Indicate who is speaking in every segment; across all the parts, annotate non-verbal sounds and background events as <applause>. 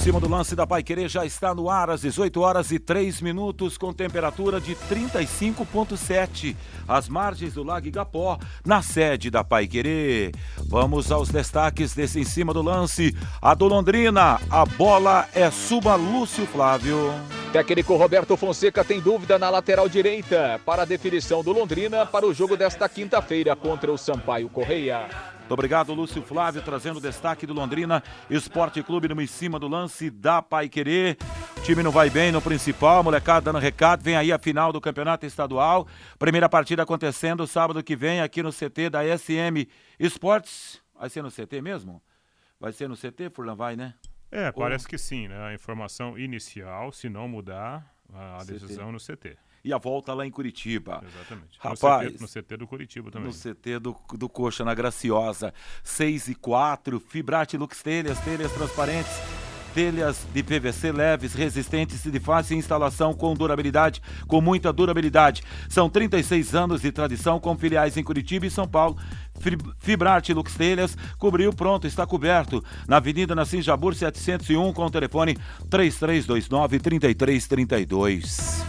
Speaker 1: Cima do lance da Pai Querer já está no ar às 18 horas e 3 minutos, com temperatura de 35,7, às margens do Lago Igapó, na sede da Pai Querer. Vamos aos destaques desse em cima do lance. A do Londrina, a bola é suba Lúcio Flávio.
Speaker 2: Técnico Roberto Fonseca tem dúvida na lateral direita para a definição do Londrina para o jogo desta quinta-feira contra o Sampaio Correia.
Speaker 1: Muito obrigado, Lúcio Flávio, trazendo o destaque do Londrina Esporte Clube no em cima do lance da Pai Querer. O time não vai bem no principal, molecada dando recado. Vem aí a final do campeonato estadual. Primeira partida acontecendo sábado que vem aqui no CT da SM Esportes. Vai ser no CT mesmo? Vai ser no CT, Furlan? Vai, né?
Speaker 3: É, parece Ou... que sim, né? A informação inicial, se não mudar, a CT. decisão no CT
Speaker 1: e a volta lá em Curitiba.
Speaker 3: Exatamente.
Speaker 1: Rapaz,
Speaker 3: no CT, no CT do Curitiba também.
Speaker 1: No CT do, do Coxa, na Graciosa. 6 e 4, Fibrate Lux Telhas, telhas transparentes telhas de PVC leves, resistentes e de fácil instalação com durabilidade, com muita durabilidade. São 36 anos de tradição com filiais em Curitiba e São Paulo. Fibrate Lux Telhas cobriu pronto, está coberto. Na Avenida Nassim Jabur 701 com o telefone 3329 3332.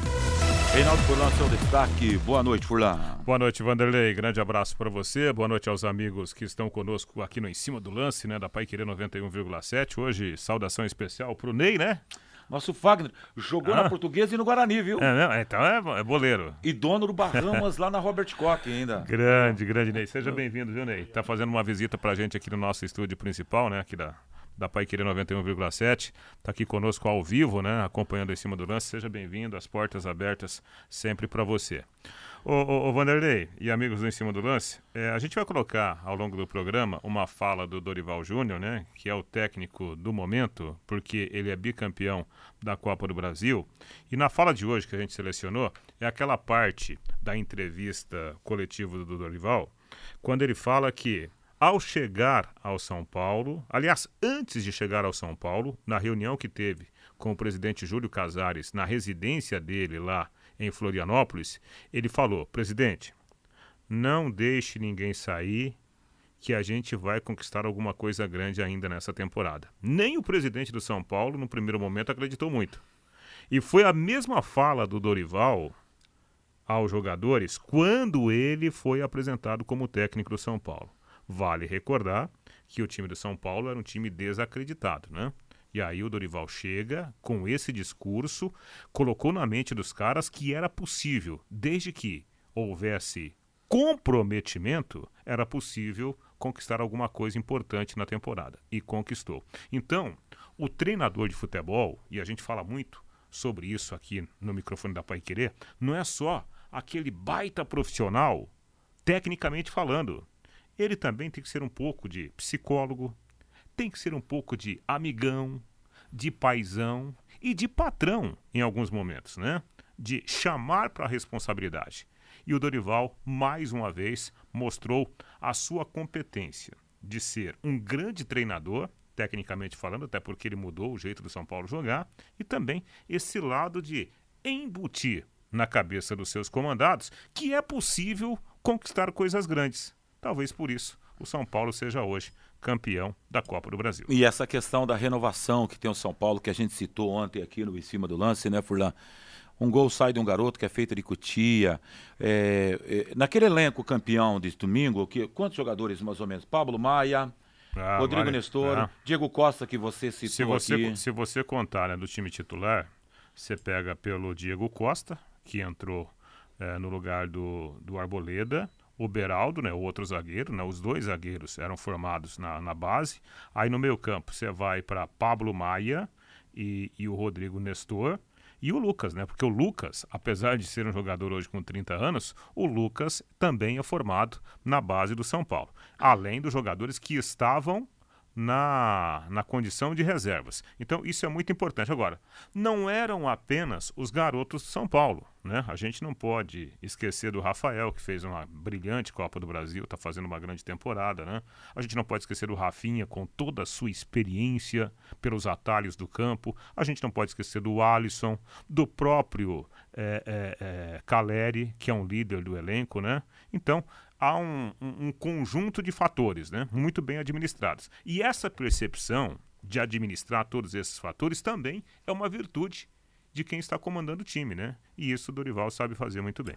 Speaker 1: Reinaldo Furlan, seu destaque. Boa noite, Furlan.
Speaker 3: Boa noite, Vanderlei. Grande abraço para você. Boa noite aos amigos que estão conosco aqui no Em Cima do Lance, né, da Pai Querer 91,7. Hoje, saudação especial pro Ney, né?
Speaker 1: Nosso Fagner jogou ah. na Portuguesa e no Guarani, viu?
Speaker 3: É, não, então é, é boleiro.
Speaker 1: E dono do Bahamas lá na Robert Koch ainda. <laughs>
Speaker 3: Grande, grande Ney. Seja bem-vindo, viu, Ney? Tá fazendo uma visita pra gente aqui no nosso estúdio principal, né, aqui da, da Pai Querer 91,7. Está aqui conosco ao vivo, né? Acompanhando em cima do lance. Seja bem-vindo, as portas abertas sempre para você. Ô, ô, ô, Vanderlei e amigos do Em Cima do Lance, é, a gente vai colocar ao longo do programa uma fala do Dorival Júnior, né? Que é o técnico do momento, porque ele é bicampeão da Copa do Brasil. E na fala de hoje que a gente selecionou, é aquela parte da entrevista coletiva do Dorival, quando ele fala que ao chegar ao São Paulo, aliás, antes de chegar ao São Paulo, na reunião que teve com o presidente Júlio Casares na residência dele lá em Florianópolis, ele falou: presidente, não deixe ninguém sair, que a gente vai conquistar alguma coisa grande ainda nessa temporada. Nem o presidente do São Paulo, no primeiro momento, acreditou muito. E foi a mesma fala do Dorival aos jogadores quando ele foi apresentado como técnico do São Paulo. Vale recordar que o time do São Paulo era um time desacreditado, né? E aí o Dorival chega com esse discurso, colocou na mente dos caras que era possível, desde que houvesse comprometimento, era possível conquistar alguma coisa importante na temporada. E conquistou. Então, o treinador de futebol, e a gente fala muito sobre isso aqui no microfone da Pai Querer, não é só aquele baita profissional, tecnicamente falando ele também tem que ser um pouco de psicólogo, tem que ser um pouco de amigão, de paisão e de patrão em alguns momentos, né? De chamar para a responsabilidade. E o Dorival, mais uma vez, mostrou a sua competência de ser um grande treinador, tecnicamente falando, até porque ele mudou o jeito do São Paulo jogar, e também esse lado de embutir na cabeça dos seus comandados que é possível conquistar coisas grandes. Talvez por isso o São Paulo seja hoje campeão da Copa do Brasil.
Speaker 1: E essa questão da renovação que tem o São Paulo, que a gente citou ontem aqui no Em Cima do Lance, né, Furlan? Um gol sai de um garoto que é feito de cutia. É, é, naquele elenco campeão de domingo, que, quantos jogadores mais ou menos? Pablo Maia, ah, Rodrigo vale, Nestor. Diego Costa, que você citou
Speaker 3: se você,
Speaker 1: aqui.
Speaker 3: Se você contar né, do time titular, você pega pelo Diego Costa, que entrou é, no lugar do, do Arboleda, o Beraldo, né, o outro zagueiro, né, os dois zagueiros eram formados na, na base. Aí no meio campo você vai para Pablo Maia e, e o Rodrigo Nestor. E o Lucas, né? Porque o Lucas, apesar de ser um jogador hoje com 30 anos, o Lucas também é formado na base do São Paulo. Além dos jogadores que estavam na, na condição de reservas. Então, isso é muito importante. Agora, não eram apenas os garotos de São Paulo. Né? A gente não pode esquecer do Rafael, que fez uma brilhante Copa do Brasil, está fazendo uma grande temporada. Né? A gente não pode esquecer do Rafinha, com toda a sua experiência pelos atalhos do campo. A gente não pode esquecer do Alisson, do próprio é, é, é, Caleri, que é um líder do elenco, né? Então, há um, um, um conjunto de fatores, né? Muito bem administrados. E essa percepção de administrar todos esses fatores também é uma virtude de quem está comandando o time, né? E isso o Dorival sabe fazer muito bem.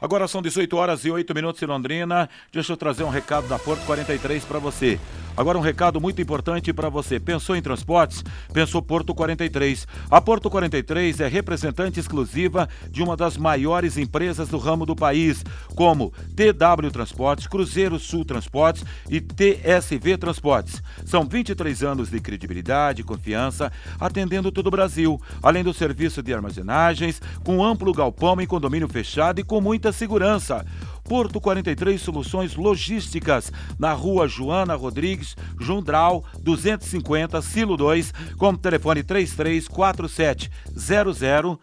Speaker 1: Agora são 18 horas e 8 minutos em Londrina. Deixa eu trazer um recado da Porto 43 para você. Agora um recado muito importante para você. Pensou em transportes? Pensou Porto 43. A Porto 43 é representante exclusiva de uma das maiores empresas do ramo do país, como TW Transportes, Cruzeiro Sul Transportes e TSV Transportes. São 23 anos de credibilidade e confiança, atendendo todo o Brasil, além do serviço de armazenagens, com amplo galpão em condomínio fechado e com muita segurança. Porto 43 Soluções Logísticas, na rua Joana Rodrigues, Jundral, 250, Silo 2, com telefone 3347 0000.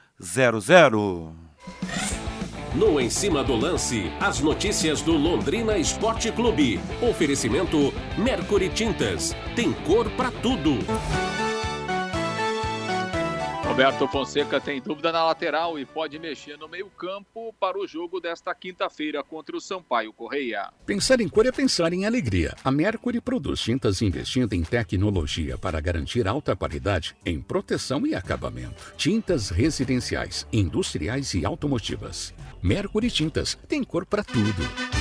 Speaker 4: No Em Cima do Lance, as notícias do Londrina Esporte Clube. Oferecimento Mercury Tintas. Tem cor para tudo.
Speaker 2: Roberto Fonseca tem dúvida na lateral e pode mexer no meio-campo para o jogo desta quinta-feira contra o Sampaio Correia.
Speaker 5: Pensar em cor é pensar em alegria. A Mercury produz tintas investindo em tecnologia para garantir alta qualidade em proteção e acabamento. Tintas residenciais, industriais e automotivas. Mercury Tintas tem cor para tudo.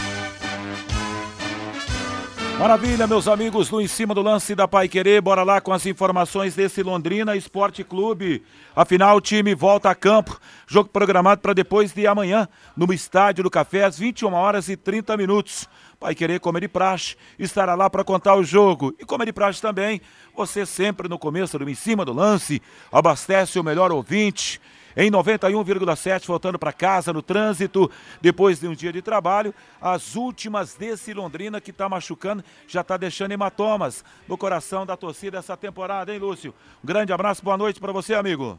Speaker 1: Maravilha, meus amigos do Em Cima do Lance da Pai Querer. Bora lá com as informações desse Londrina Esporte Clube. Afinal, o time volta a campo. Jogo programado para depois de amanhã, no Estádio do Café, às 21 horas e 30 minutos. Pai Querer, como de praxe, estará lá para contar o jogo. E como de praxe também, você sempre no começo do Em Cima do Lance, abastece o melhor ouvinte em 91,7, voltando para casa no trânsito, depois de um dia de trabalho. As últimas desse Londrina que está machucando, já está deixando hematomas no coração da torcida essa temporada, hein, Lúcio? Um grande abraço, boa noite para você, amigo.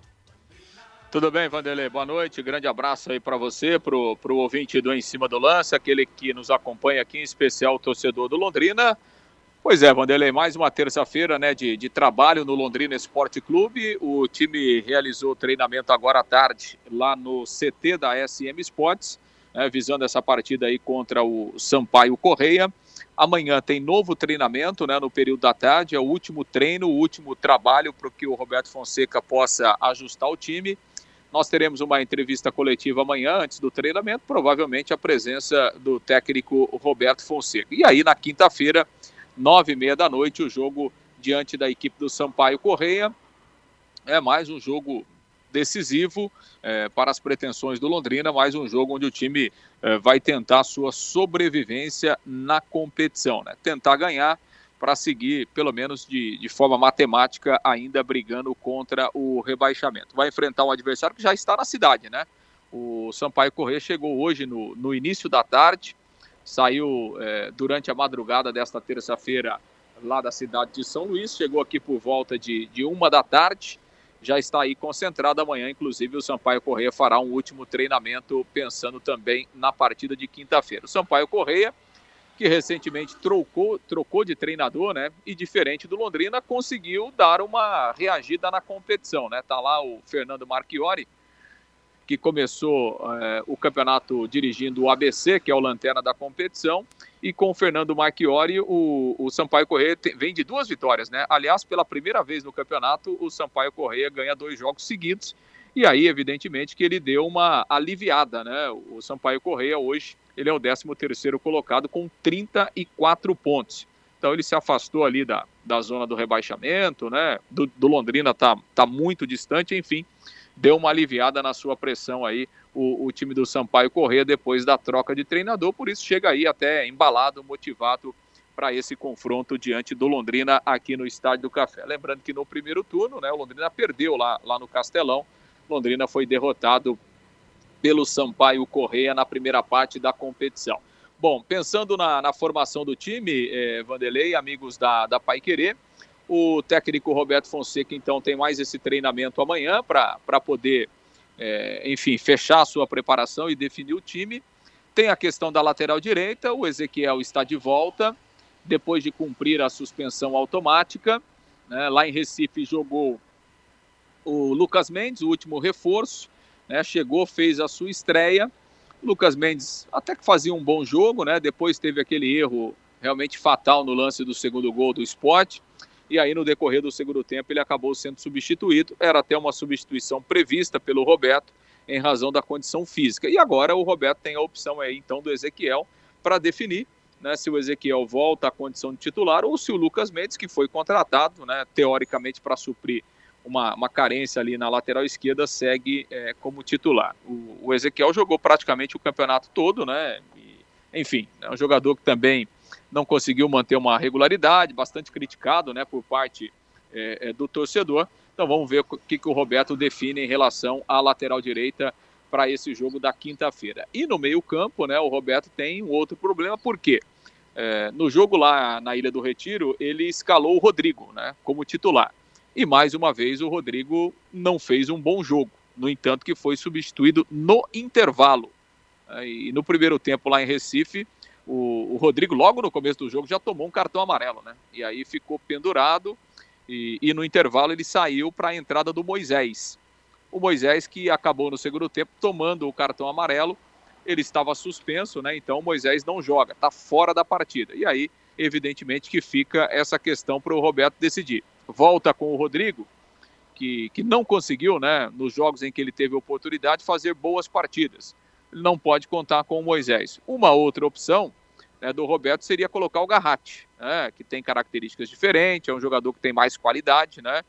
Speaker 2: Tudo bem, Vanderlei? Boa noite. Grande abraço aí para você, para o ouvinte do Em Cima do Lance, aquele que nos acompanha aqui, em especial o torcedor do Londrina. Pois é, Vanderlei, mais uma terça-feira né, de, de trabalho no Londrina Esporte Clube. O time realizou treinamento agora à tarde lá no CT da SM Sports, né, visando essa partida aí contra o Sampaio Correia. Amanhã tem novo treinamento né, no período da tarde, é o último treino, o último trabalho para que o Roberto Fonseca possa ajustar o time. Nós teremos uma entrevista coletiva amanhã, antes do treinamento, provavelmente a presença do técnico Roberto Fonseca. E aí, na quinta-feira, nove e meia da noite, o jogo diante da equipe do Sampaio Correia. É mais um jogo decisivo é, para as pretensões do Londrina, mais um jogo onde o time é, vai tentar sua sobrevivência na competição, né? Tentar ganhar para seguir, pelo menos de, de forma matemática, ainda brigando contra o rebaixamento. Vai enfrentar um adversário que já está na cidade, né? O Sampaio Correia chegou hoje no, no início da tarde, saiu é, durante a madrugada desta terça-feira lá da cidade de São Luís, chegou aqui por volta de, de uma da tarde, já está aí concentrado amanhã, inclusive o Sampaio Correia fará um último treinamento pensando também na partida de quinta-feira. O Sampaio Correia, que recentemente trocou, trocou de treinador, né? E diferente do Londrina, conseguiu dar uma reagida na competição, né? Tá lá o Fernando Marchiori, que começou é, o campeonato dirigindo o ABC, que é o lanterna da competição, e com o Fernando Marchiori, o, o Sampaio Correia tem, vem de duas vitórias, né? Aliás, pela primeira vez no campeonato, o Sampaio Correia ganha dois jogos seguidos, e aí, evidentemente, que ele deu uma aliviada, né? O Sampaio Correia hoje, ele é o 13º colocado com 34 pontos. Então ele se afastou ali da, da zona do rebaixamento, né? Do, do Londrina tá, tá muito distante, enfim deu uma aliviada na sua pressão aí o, o time do Sampaio Corrêa depois da troca de treinador, por isso chega aí até embalado, motivado para esse confronto diante do Londrina aqui no Estádio do Café. Lembrando que no primeiro turno, né, o Londrina perdeu lá, lá no Castelão. Londrina foi derrotado pelo Sampaio Correia na primeira parte da competição. Bom, pensando na, na formação do time, eh, Vanderlei, amigos da, da Pai Querer, o técnico Roberto Fonseca, então, tem mais esse treinamento amanhã para poder, é, enfim, fechar a sua preparação e definir o time. Tem a questão da lateral direita, o Ezequiel está de volta, depois de cumprir a suspensão automática. Né? Lá em Recife jogou o Lucas Mendes, o último reforço, né? chegou, fez a sua estreia. Lucas Mendes até que fazia um bom jogo, né? Depois teve aquele erro realmente fatal no lance do segundo gol do esporte. E aí, no decorrer do segundo tempo, ele acabou sendo substituído. Era até uma substituição prevista pelo Roberto, em razão da condição física. E agora o Roberto tem a opção aí, então, do Ezequiel para definir né, se o Ezequiel volta à condição de titular ou se o Lucas Mendes, que foi contratado, né, teoricamente, para suprir uma, uma, carência ali na lateral esquerda, segue é, como titular. O, o, Ezequiel jogou praticamente o campeonato todo, né? E, enfim, é um jogador que também não conseguiu manter uma regularidade, bastante criticado né, por parte é, é, do torcedor. Então vamos ver o que, que o Roberto define em relação à lateral direita para esse jogo da quinta-feira. E no meio-campo, né, o Roberto tem um outro problema, por quê? É, no jogo lá na Ilha do Retiro, ele escalou o Rodrigo né, como titular. E mais uma vez o Rodrigo não fez um bom jogo. No entanto, que foi substituído no intervalo. É, e no primeiro tempo lá em Recife, o, o, Rodrigo, logo no começo do jogo, já tomou um cartão amarelo, né? E aí ficou pendurado. E, e no intervalo ele saiu para a entrada do Moisés. O Moisés que acabou no segundo tempo tomando o cartão amarelo. Ele estava suspenso, né? Então o Moisés não joga, está fora da partida. E aí, evidentemente, que fica essa questão para o Roberto decidir. Volta com o Rodrigo, que, que não conseguiu, né, nos jogos em que ele teve oportunidade, fazer boas partidas ele não pode contar com o Moisés. Uma outra opção né, do Roberto seria colocar o Garratti, né, que tem características diferentes, é um jogador que tem mais qualidade, né,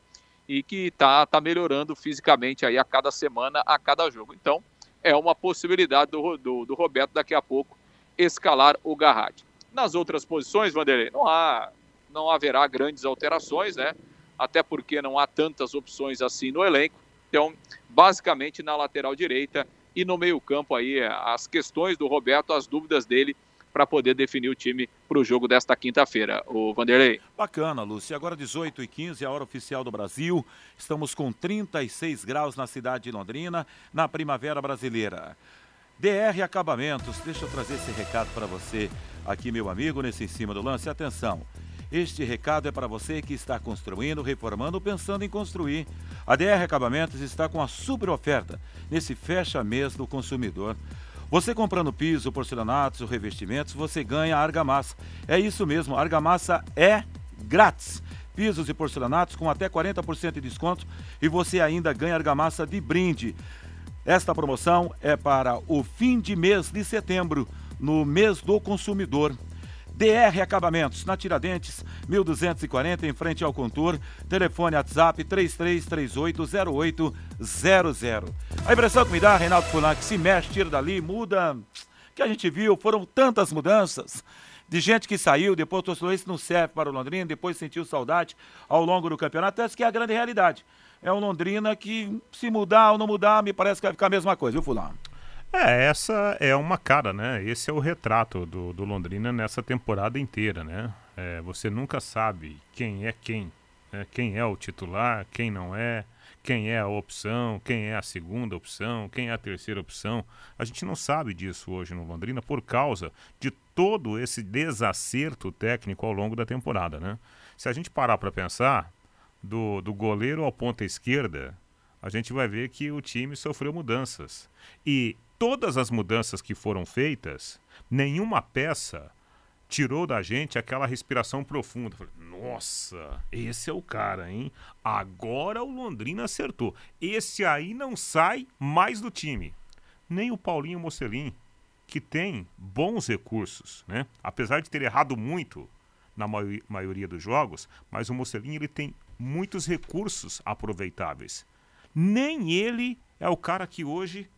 Speaker 2: e que está tá melhorando fisicamente aí a cada semana, a cada jogo. Então, é uma possibilidade do, do, do Roberto daqui a pouco escalar o Garratti. Nas outras posições, Vanderlei, não há, não haverá grandes alterações, né? Até porque não há tantas opções assim no elenco. Então, basicamente na lateral direita, e no meio-campo aí as questões do Roberto, as dúvidas dele para poder definir o time para o jogo desta quinta-feira. O Vanderlei.
Speaker 1: Bacana, Lúcio. Agora 18 e 15 a hora oficial do Brasil. Estamos com 36 graus na cidade de Londrina, na primavera brasileira. DR Acabamentos, deixa eu trazer esse recado para você aqui, meu amigo, nesse em cima do lance. Atenção. Este recado é para você que está construindo, reformando ou pensando em construir. A DR Acabamentos está com a super oferta nesse fecha mês do consumidor. Você comprando piso, porcelanatos revestimentos, você ganha argamassa. É isso mesmo, argamassa é grátis. Pisos e porcelanatos com até 40% de desconto e você ainda ganha argamassa de brinde. Esta promoção é para o fim de mês de setembro, no mês do consumidor. DR Acabamentos, na Tiradentes, 1240, em frente ao Contour. Telefone WhatsApp 33380800. A impressão que me dá, Reinaldo Fulan, que se mexe, tira dali, muda. que a gente viu, foram tantas mudanças de gente que saiu, depois o torcedor não serve para o Londrina, depois sentiu saudade ao longo do campeonato. Essa que é a grande realidade. É o Londrina que, se mudar ou não mudar, me parece que vai ficar a mesma coisa, viu, Fulano?
Speaker 3: É, essa é uma cara, né? Esse é o retrato do, do Londrina nessa temporada inteira, né? É, você nunca sabe quem é quem, né? quem é o titular, quem não é, quem é a opção, quem é a segunda opção, quem é a terceira opção. A gente não sabe disso hoje no Londrina por causa de todo esse desacerto técnico ao longo da temporada, né? Se a gente parar para pensar, do, do goleiro ao ponta esquerda, a gente vai ver que o time sofreu mudanças. E todas as mudanças que foram feitas, nenhuma peça tirou da gente aquela respiração profunda. Nossa, esse é o cara, hein? Agora o Londrina acertou. Esse aí não sai mais do time. Nem o Paulinho Mocelin, que tem bons recursos, né? Apesar de ter errado muito na maioria dos jogos, mas o Mocelin ele tem muitos recursos aproveitáveis. Nem ele é o cara que hoje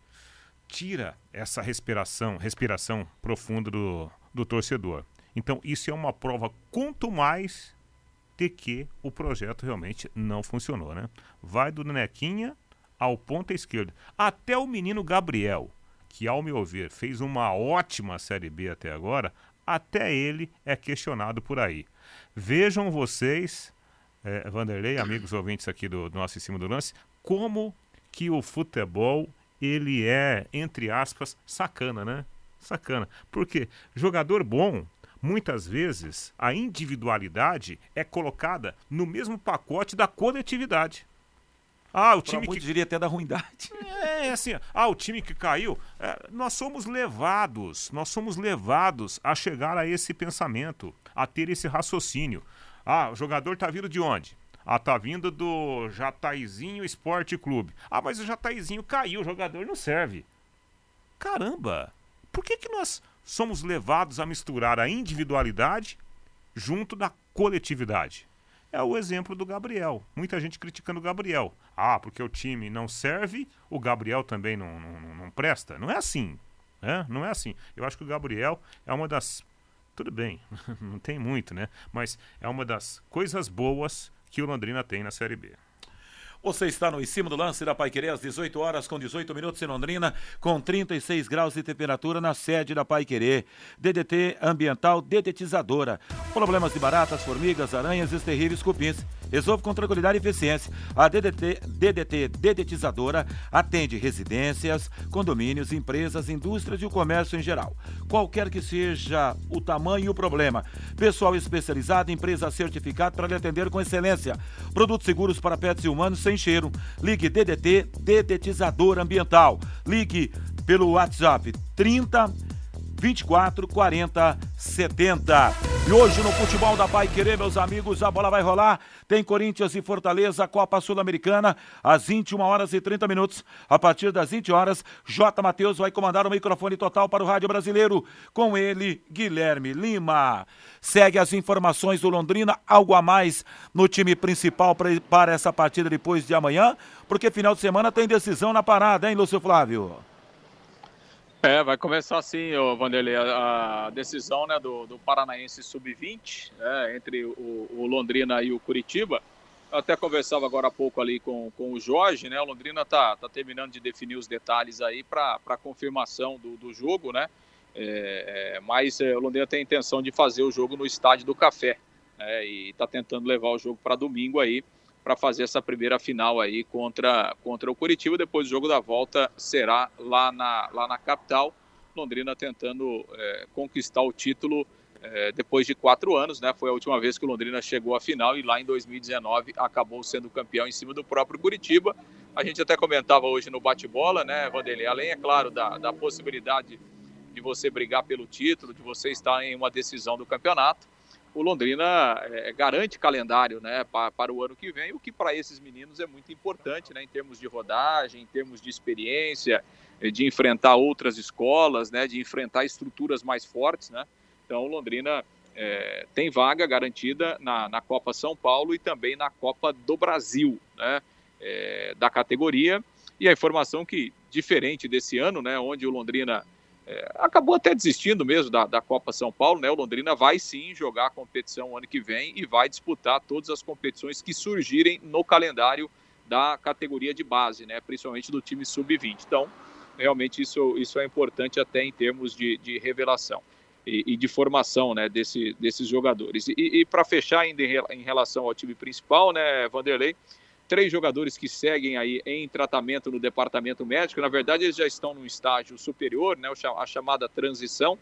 Speaker 3: tira essa respiração, respiração profunda do, do torcedor. Então, isso é uma prova quanto mais de que o projeto realmente não funcionou, né? Vai do Nequinha ao ponta esquerda. Até o menino Gabriel, que ao meu ver fez uma ótima Série B até agora, até ele é questionado por aí. Vejam vocês, é, Vanderlei, amigos ouvintes aqui do, do nosso Em Cima do Lance, como que o futebol ele é, entre aspas, sacana, né? Sacana. Porque jogador bom, muitas vezes, a individualidade é colocada no mesmo pacote da coletividade. Ah, o time que
Speaker 1: diria até da ruindade.
Speaker 3: É, assim, ah, o time que caiu, é, nós somos levados, nós somos levados a chegar a esse pensamento, a ter esse raciocínio. Ah, o jogador tá vindo de onde? Ah, tá vindo do Jataizinho Esporte Clube. Ah, mas o Jataizinho caiu, o jogador não serve. Caramba! Por que que nós somos levados a misturar a individualidade junto da coletividade? É o exemplo do Gabriel. Muita gente criticando o Gabriel. Ah, porque o time não serve, o Gabriel também não, não, não presta. Não é assim. Né? Não é assim. Eu acho que o Gabriel é uma das. Tudo bem, <laughs> não tem muito, né? Mas é uma das coisas boas que o Londrina tem na Série B.
Speaker 1: Você está no em cima do lance da Pai Querer às 18 horas com 18 minutos em Londrina, com 36 graus de temperatura na sede da Pai Querer. DDT ambiental dedetizadora. Problemas de baratas, formigas, aranhas e terríveis cupins. Resolve com tranquilidade e eficiência. A DDT, DDT dedetizadora atende residências, condomínios, empresas, indústrias e o comércio em geral. Qualquer que seja o tamanho e o problema. Pessoal especializado, empresa certificada para lhe atender com excelência. Produtos seguros para pets e humanos sem Ligue DDT Dedetizador Ambiental. Ligue pelo WhatsApp 30 24 40 70. E hoje no futebol da Pai Querer, meus amigos, a bola vai rolar. Tem Corinthians e Fortaleza, Copa Sul-Americana, às 21 horas e 30 minutos. A partir das 20 horas, J. Matheus vai comandar o microfone total para o Rádio Brasileiro. Com ele, Guilherme Lima. Segue as informações do Londrina, algo a mais no time principal para essa partida depois de amanhã, porque final de semana tem decisão na parada, hein, Lúcio Flávio?
Speaker 2: É, vai começar assim, Vanderlei, a, a decisão né, do, do Paranaense Sub-20, né, entre o, o, Londrina e o Curitiba. Eu até conversava agora há pouco ali com, com o Jorge, né? O Londrina tá, tá terminando de definir os detalhes aí para confirmação do, do jogo, né? É, é, mas é, o Londrina tem a intenção de fazer o jogo no Estádio do Café, né, e está tentando levar o jogo para domingo aí para fazer essa primeira final aí contra, contra o Curitiba. Depois o jogo da volta será lá na, lá na capital. Londrina tentando é, conquistar o título é, depois de quatro anos, né? Foi a última vez que o Londrina chegou à final e lá em 2019 acabou sendo campeão em cima do próprio Curitiba. A gente até comentava hoje no bate-bola, né, Vanderlei? Além, é claro, da, da possibilidade de você brigar pelo título, de você estar em uma decisão do campeonato o Londrina é, garante calendário né, para, para o ano que vem, o que para esses meninos é muito importante né, em termos de rodagem, em termos de experiência, eh, de enfrentar outras escolas, né, de enfrentar estruturas mais fortes. Né? Então, o Londrina é, tem vaga garantida na, na Copa São Paulo e também na Copa do Brasil né, é, da categoria. E a informação que, diferente desse ano, né, onde o Londrina é, acabou até desistindo mesmo da, da Copa São Paulo, né? O Londrina vai sim jogar a competição ano que vem e vai disputar todas as competições que surgirem no calendário da categoria de base, né? Principalmente do time sub-20. Então, realmente isso, isso é importante até em termos de, de revelação e, e, de formação, né? Desse, desses jogadores. E, e para fechar ainda em relação ao time principal, né, Vanderlei? Três jogadores que seguem aí em tratamento no departamento médico. Na verdade, eles já estão no estágio superior, né, a chamada transição,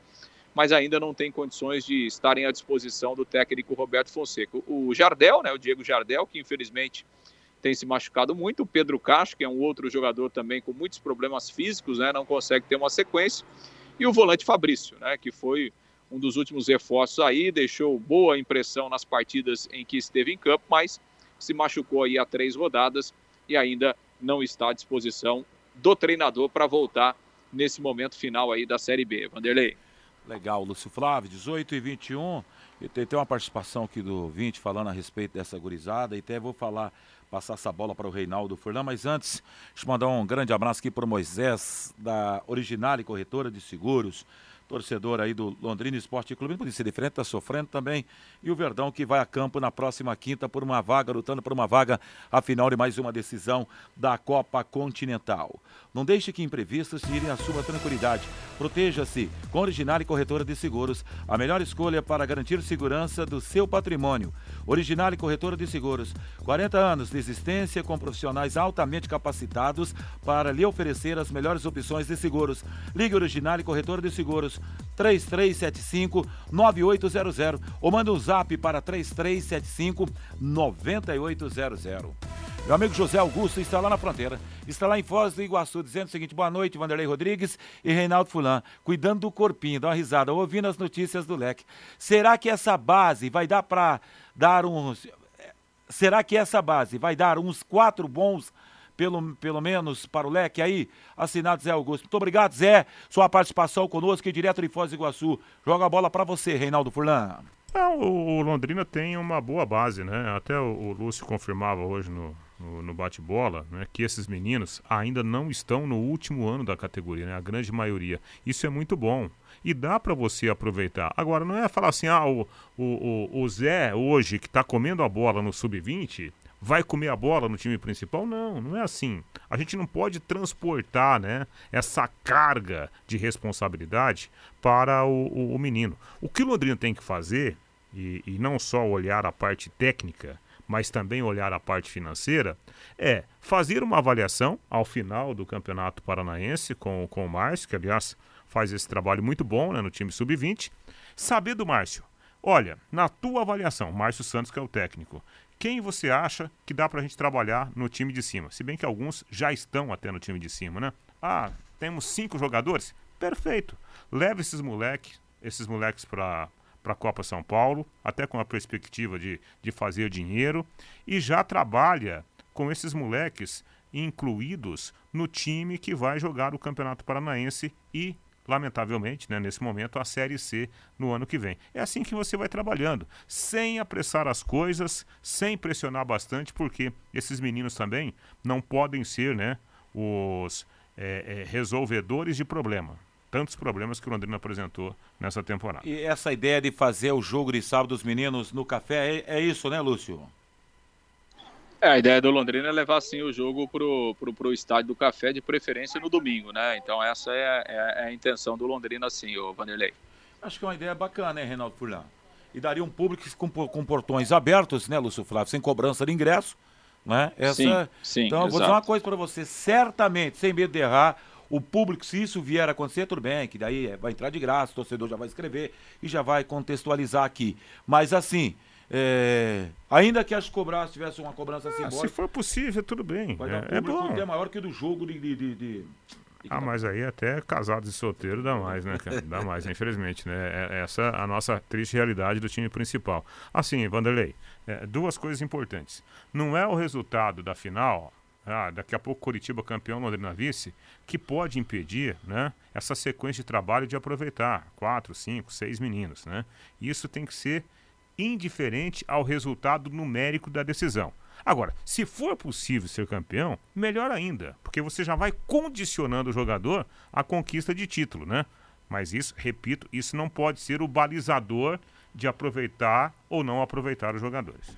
Speaker 2: mas ainda não tem condições de estarem à disposição do técnico Roberto Fonseca. O Jardel, né, o Diego Jardel, que infelizmente tem se machucado muito, o Pedro Castro, que é um outro jogador também com muitos problemas físicos, né, não consegue ter uma sequência, e o volante Fabrício, né, que foi um dos últimos reforços aí, deixou boa impressão nas partidas em que esteve em campo, mas se machucou aí há três rodadas e ainda não está à disposição do treinador para voltar nesse momento final aí da Série B. Vanderlei.
Speaker 1: Legal, Lúcio Flávio, 18 e 21. E tem, tem uma participação aqui do 20 falando a respeito dessa gurizada. E até vou falar, passar essa bola para o Reinaldo Furlan. Mas antes, deixa eu mandar um grande abraço aqui para o Moisés, da Original Corretora de Seguros torcedor aí do Londrina Esporte Clube, não podia ser diferente, está sofrendo também. E o Verdão que vai a campo na próxima quinta por uma vaga, lutando por uma vaga, a final de mais uma decisão da Copa Continental. Não deixe que imprevistos tirem a sua tranquilidade. Proteja-se com Original e Corretora de Seguros, a melhor escolha para garantir segurança do seu patrimônio. Original e Corretora de Seguros, 40 anos de existência com profissionais altamente capacitados para lhe oferecer as melhores opções de seguros. Ligue Original e Corretora de Seguros 3375 9800 ou manda um zap para 3375 9800. Meu amigo José Augusto está lá na fronteira. Está lá em Foz do Iguaçu, dizendo o seguinte: boa noite, Vanderlei Rodrigues e Reinaldo Fulan. Cuidando do corpinho, dá uma risada, ouvindo as notícias do leque. Será que essa base vai dar para dar uns. Será que essa base vai dar uns quatro bons pelo, pelo menos para o leque aí, assinado Zé Augusto. Muito obrigado, Zé, sua participação conosco e direto de Foz do Iguaçu. Joga a bola para você, Reinaldo Furlan.
Speaker 3: Não, o, Londrina tem uma boa base, né? Até o, o Lúcio confirmava hoje no, no, no bate-bola, né, que esses meninos ainda não estão no último ano da categoria, né? A grande maioria. Isso é muito bom. E dá para você aproveitar. Agora, não é falar assim, ah, o, o, o Zé hoje que está comendo a bola no sub-20, vai comer a bola no time principal? Não, não é assim. A gente não pode transportar né, essa carga de responsabilidade para o, o, o menino. O que o Londrina tem que fazer, e, e não só olhar a parte técnica, mas também olhar a parte financeira, é fazer uma avaliação ao final do Campeonato Paranaense com, com o Márcio, que aliás faz esse trabalho muito bom né, no time sub-20. Saber do Márcio. Olha, na tua avaliação, Márcio Santos, que é o técnico, quem você acha que dá para a gente trabalhar no time de cima? Se bem que alguns já estão até no time de cima, né? Ah, temos cinco jogadores? Perfeito. Leve esses moleques, esses moleques para para a Copa São Paulo, até com a perspectiva de, de fazer dinheiro, e já trabalha com esses moleques incluídos no time que vai jogar o Campeonato Paranaense e lamentavelmente, né, nesse momento, a Série C no ano que vem. É assim que você vai trabalhando, sem apressar as coisas, sem pressionar bastante, porque esses meninos também não podem ser né, os é, é, resolvedores de problema. Tantos problemas que o Londrina apresentou nessa temporada.
Speaker 1: E essa ideia de fazer o jogo de sábado dos meninos no café, é, é isso, né, Lúcio?
Speaker 2: É, a ideia do Londrina é levar sim o jogo pro, pro, pro estádio do Café, de preferência no domingo, né? Então essa é, é, é a intenção do Londrina, sim, o Vanderlei.
Speaker 1: Acho que é uma ideia bacana, hein, Reinaldo Furlan? E daria um público com, com portões abertos, né, Lúcio Flávio, sem cobrança de ingresso, né? Essa,
Speaker 2: sim, sim,
Speaker 1: Então, eu vou dizer uma coisa para você, certamente, sem medo de errar, o público, se isso vier a acontecer, tudo bem, que daí é, vai entrar de graça, o torcedor já vai escrever e já vai contextualizar aqui. Mas assim, é, ainda que as cobranças tivesse uma cobrança
Speaker 3: ah, Se for possível, tudo bem.
Speaker 1: Vai é, é bom. é maior que o do jogo de, de, de, de...
Speaker 3: Ah, mas aí até casados e solteiros dá mais, né, cara? Dá mais, infelizmente, né? É, é essa a nossa triste realidade do time principal. Assim, Vanderlei, é, duas coisas importantes. Não é o resultado da final, ah, daqui a pouco Curitiba campeão, Londrina vice, que pode impedir, né? Essa sequência de trabalho de aproveitar quatro, cinco, seis meninos, né? Isso tem que ser indiferente ao resultado numérico da decisão. Agora, se for possível ser campeão, melhor ainda, porque você já vai condicionando o jogador à conquista de título, né? Mas isso, repito, isso não pode ser o balizador de aproveitar ou não aproveitar os jogadores.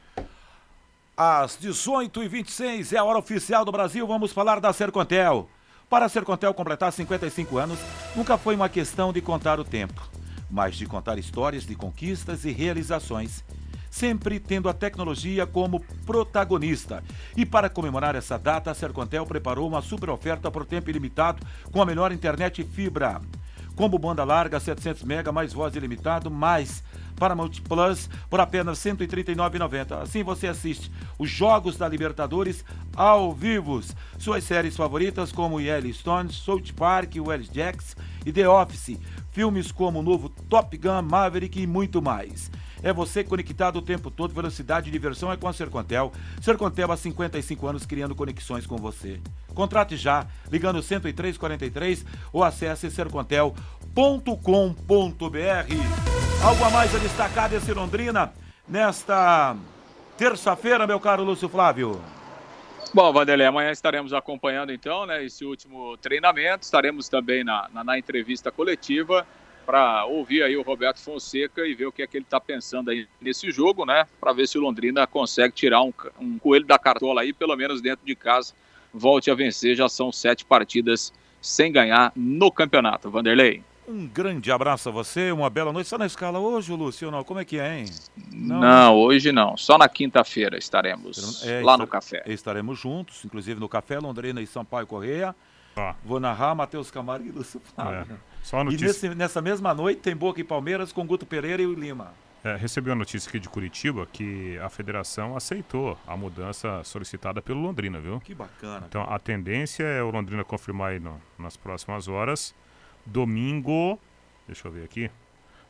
Speaker 1: Às 18h26 é a hora oficial do Brasil, vamos falar da Sercontel. Para a Sercontel completar 55 anos, nunca foi uma questão de contar o tempo mas de contar histórias de conquistas e realizações, sempre tendo a tecnologia como protagonista. E para comemorar essa data, a Sercontel preparou uma super oferta por tempo ilimitado com a melhor internet fibra. Combo banda larga 700 MB mais voz ilimitado mais Paramount Plus por apenas R$ 139,90. Assim você assiste os jogos da Libertadores ao vivo. Suas séries favoritas como Yellowstone, South Park, Wells Jacks e The Office filmes como o novo Top Gun, Maverick e muito mais. É você conectado o tempo todo, velocidade e diversão é com a Sercontel. Sercontel há 55 anos criando conexões com você. Contrate já, ligando 10343 ou acesse sercontel.com.br. Algo a mais a destacar desse Londrina nesta terça-feira, meu caro Lúcio Flávio?
Speaker 2: Bom, Vanderlei, amanhã estaremos acompanhando então né, esse último treinamento, estaremos também na, na, na entrevista coletiva para ouvir aí o Roberto Fonseca e ver o que é que ele está pensando aí nesse jogo, né? Para ver se o Londrina consegue tirar um, um coelho da cartola aí, pelo menos dentro de casa, volte a vencer. Já são sete partidas sem ganhar no campeonato. Vanderlei.
Speaker 1: Um grande abraço a você, uma bela noite. Está na escala hoje, Lúcio? Não? Como é que é, hein?
Speaker 2: Não, não hoje não. Só na quinta-feira estaremos é, lá no café.
Speaker 1: Estaremos juntos, inclusive no café Londrina e Sampaio Correia. Ah. Vou narrar Matheus Camargo e Lúcio Flávio. É. Só notícia. E nesse, nessa mesma noite tem Boca e Palmeiras com Guto Pereira e o Lima.
Speaker 3: É, recebi uma notícia aqui de Curitiba que a federação aceitou a mudança solicitada pelo Londrina, viu?
Speaker 1: Que bacana.
Speaker 3: Então a tendência é o Londrina confirmar aí no, nas próximas horas. Domingo, deixa eu ver aqui.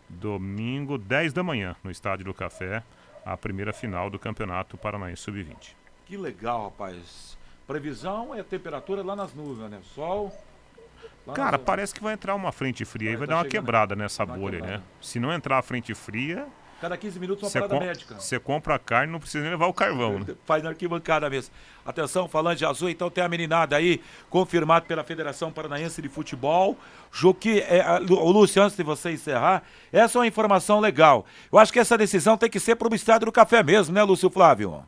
Speaker 3: Domingo, 10 da manhã, no Estádio do Café, a primeira final do Campeonato Paranaense Sub-20.
Speaker 1: Que legal, rapaz. Previsão é temperatura lá nas nuvens, né? Sol.
Speaker 3: Cara, parece que vai entrar uma frente fria e vai tá dar uma quebrada nessa bolha, né? Se não entrar a frente fria,
Speaker 1: Cada 15 minutos uma parada médica.
Speaker 3: Você compra a carne, não precisa nem levar o carvão, né? <laughs>
Speaker 1: Faz na arquibancada mesmo. Atenção, falando de azul, então tem a meninada aí, confirmado pela Federação Paranaense de Futebol. Jogo que, é, o Lúcio, antes de você encerrar, essa é uma informação legal. Eu acho que essa decisão tem que ser para o Estádio do Café mesmo, né, Lúcio Flávio?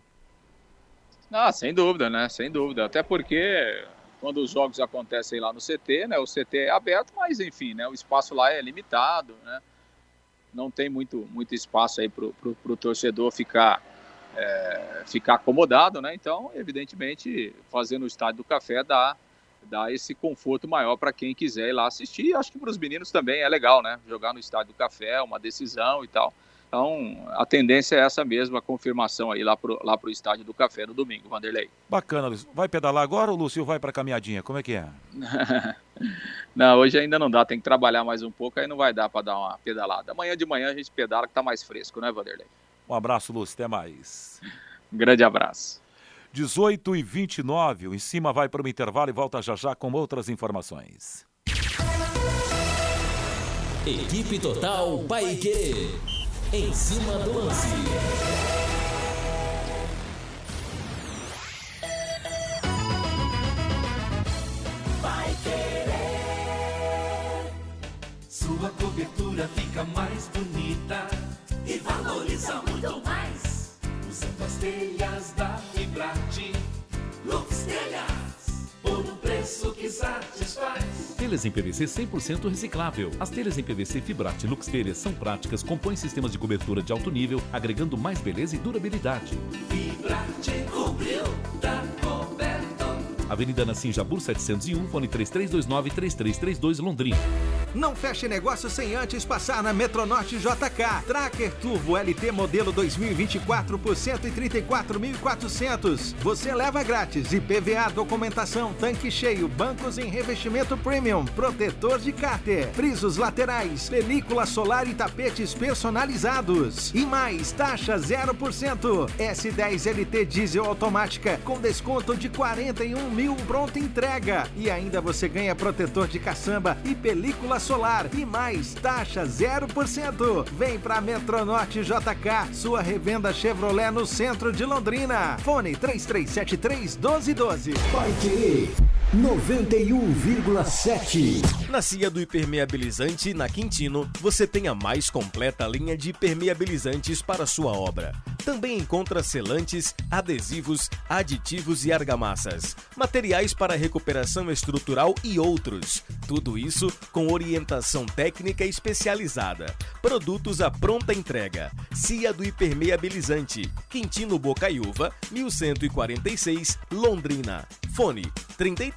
Speaker 2: Ah, sem dúvida, né? Sem dúvida. Até porque quando os jogos acontecem lá no CT, né? O CT é aberto, mas enfim, né? O espaço lá é limitado, né? não tem muito, muito espaço aí para o torcedor ficar, é, ficar acomodado, né? Então, evidentemente, fazendo o estádio do café dá, dá esse conforto maior para quem quiser ir lá assistir. Acho que para os meninos também é legal, né? Jogar no estádio do café, uma decisão e tal. Então, a tendência é essa mesma confirmação aí lá pro, lá pro estádio do Café no domingo, Vanderlei.
Speaker 1: Bacana, Luiz. Vai pedalar agora ou o Lúcio vai para caminhadinha? Como é que é? <laughs>
Speaker 2: não, hoje ainda não dá, tem que trabalhar mais um pouco, aí não vai dar para dar uma pedalada. Amanhã de manhã a gente pedala que tá mais fresco, né, Vanderlei?
Speaker 1: Um abraço, Lúcio, até mais.
Speaker 2: Um grande abraço.
Speaker 1: 18 e 29, o em cima vai para o intervalo e volta já já com outras informações.
Speaker 4: Equipe Total Paique. Em cima do lance.
Speaker 6: Vai querer. Sua cobertura fica mais bonita e valoriza muito mais. Usando as telhas da Fibrate. Lux Telhas. Por um preço que satisfaz.
Speaker 7: Telhas em PVC 100% reciclável. As telhas em PVC Fibrate Lux Telhas são práticas, compõem sistemas de cobertura de alto nível, agregando mais beleza e durabilidade.
Speaker 6: Fibrate cobriu, tá coberto.
Speaker 7: Avenida Nassim Jabur 701, fone 3329-3332 Londrina.
Speaker 8: Não feche negócio sem antes passar na Metronorte JK. Tracker Turbo LT modelo 2024 por 134.400. Você leva grátis IPVA, documentação, tanque cheio, bancos em revestimento premium, protetor de cárter, frisos laterais, película solar e tapetes personalizados. E mais, taxa 0%. S10 LT diesel automática com desconto de 41 mil pronta entrega. E ainda você ganha protetor de caçamba e película solar. E mais, taxa 0%. Vem pra Metronorte JK, sua revenda Chevrolet no centro de Londrina. Fone 3373 1212.
Speaker 9: Vai 91,7.
Speaker 10: Na Cia do Hipermeabilizante, na Quintino, você tem a mais completa linha de hipermeabilizantes para sua obra. Também encontra selantes, adesivos, aditivos e argamassas, materiais para recuperação estrutural e outros. Tudo isso com orientação técnica especializada. Produtos à pronta entrega. Cia do Hipermeabilizante, Quintino Bocaiúva, 1146, Londrina. Fone 33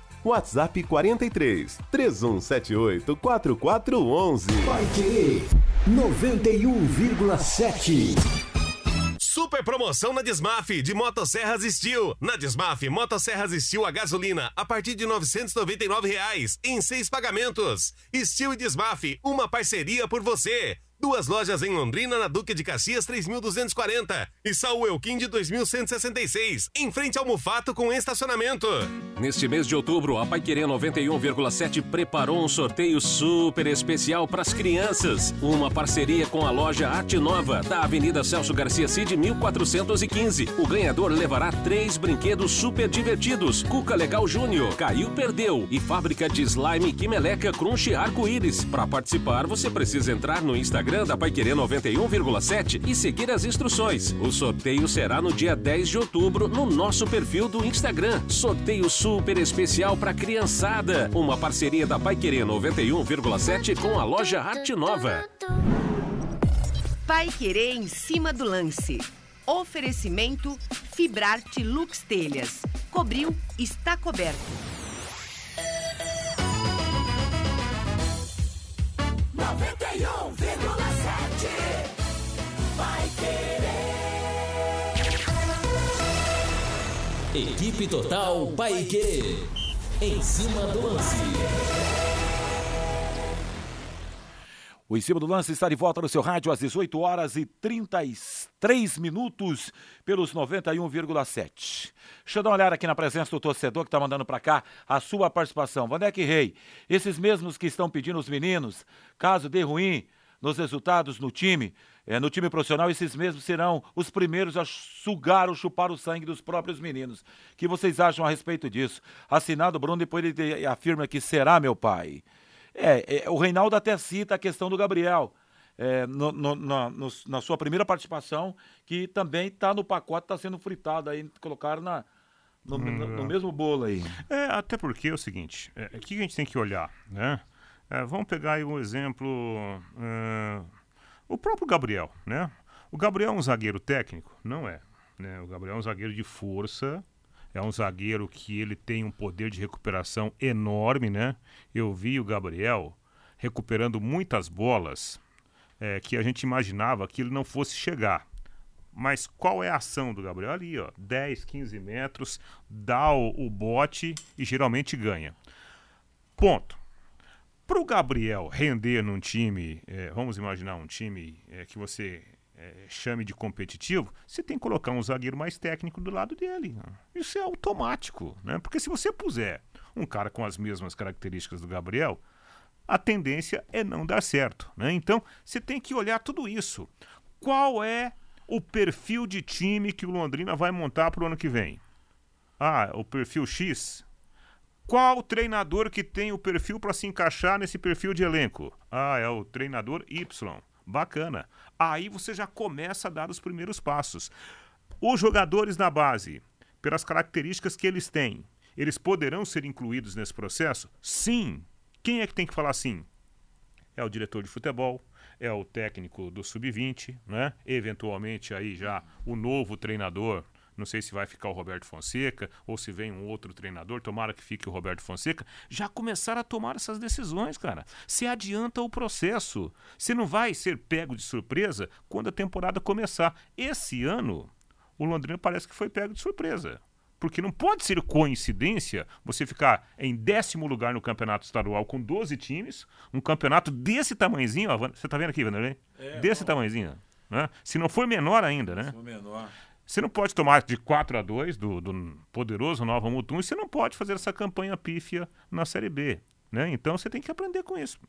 Speaker 11: WhatsApp 43 3178 4411.
Speaker 9: Vai querer 91,7.
Speaker 12: Super promoção na Desmaf de Motosserras Steel. Na Desmaf, Motosserras Steel a gasolina a partir de 999 reais, em seis pagamentos. Steel e Desmaf, uma parceria por você. Duas lojas em Londrina, na Duque de Caxias 3240 e Saul Elquim de 2166, em frente ao Mufato com estacionamento.
Speaker 4: Neste mês de outubro, a Paiquerê 91,7 preparou um sorteio super especial para as crianças. Uma parceria com a loja Arte Nova, da Avenida Celso Garcia Cid 1415. O ganhador levará três brinquedos super divertidos: Cuca Legal Júnior, Caiu Perdeu e fábrica de slime Quimeleca Crunch Arco-Íris. Para participar, você precisa entrar no Instagram Instagram da Paiquerê 91,7 e seguir as instruções. O sorteio será no dia 10 de outubro no nosso perfil do Instagram. Sorteio super especial para criançada. Uma parceria da Paiquerê 91,7 com a loja Arte Nova.
Speaker 13: Pai Querer em cima do lance. Oferecimento Fibrarte Lux Telhas. Cobriu, está coberto.
Speaker 6: 91,7
Speaker 14: Equipe Total Paique. Em cima do lance.
Speaker 1: O Em Cima do Lance está de volta no seu rádio às 18 horas e 33 minutos pelos 91,7. Deixa eu dar uma olhada aqui na presença do torcedor que está mandando para cá a sua participação. Vandeck Rei, esses mesmos que estão pedindo os meninos, caso dê ruim nos resultados no time, é, no time profissional, esses mesmos serão os primeiros a sugar ou chupar o sangue dos próprios meninos. O que vocês acham a respeito disso? Assinado Bruno, depois ele afirma que será meu pai. É, é, o Reinaldo até cita a questão do Gabriel. É, no, no, na, no, na, sua primeira participação, que também está no pacote, está sendo fritado aí, colocaram na, no, no, mesmo bolo aí.
Speaker 3: É, até porque é o seguinte, é, o que a gente tem que olhar, né? É, vamos pegar aí um exemplo, é, o próprio Gabriel, né? O Gabriel é um zagueiro técnico? Não é. Né? O Gabriel é um zagueiro de força, é um zagueiro que ele tem um poder de recuperação enorme, né? Eu vi o Gabriel recuperando muitas bolas é, que a gente imaginava que ele não fosse chegar. Mas qual é a ação do Gabriel ali, ó? 10, 15 metros, dá o, o bote e geralmente ganha. Ponto. Para o Gabriel render num time, é, vamos imaginar um time é, que você é, chame de competitivo, você tem que colocar um zagueiro mais técnico do lado dele. Isso é automático, né? Porque se você puser um cara com as mesmas características do Gabriel, a tendência é não dar certo, né? Então, você tem que olhar tudo isso. Qual é o perfil de time que o Londrina vai montar para o ano que vem? Ah, o perfil X. Qual treinador que tem o perfil para se encaixar nesse perfil de elenco? Ah, é o treinador Y. Bacana. Aí você já começa a dar os primeiros passos. Os jogadores na base, pelas características que eles têm, eles poderão ser incluídos nesse processo? Sim. Quem é que tem que falar sim? É o diretor de futebol, é o técnico do sub-20, né? Eventualmente aí já o novo treinador não sei se vai ficar o Roberto Fonseca ou se vem um outro treinador, tomara que fique o Roberto Fonseca, já começaram a tomar essas decisões, cara. Se adianta o processo. Você não vai ser pego de surpresa quando a temporada começar. Esse ano, o Londrina parece que foi pego de surpresa. Porque não pode ser coincidência você ficar em décimo lugar no campeonato estadual com 12 times, um campeonato desse tamanhozinho, ó, você tá vendo aqui, Vanderlei? É, desse tamanhozinho. Né? Se não for menor ainda, né? Se for menor. Você não pode tomar de 4 a 2 do, do poderoso Nova Mutum e você não pode fazer essa campanha pífia na Série B. Né? Então você tem que aprender com isso.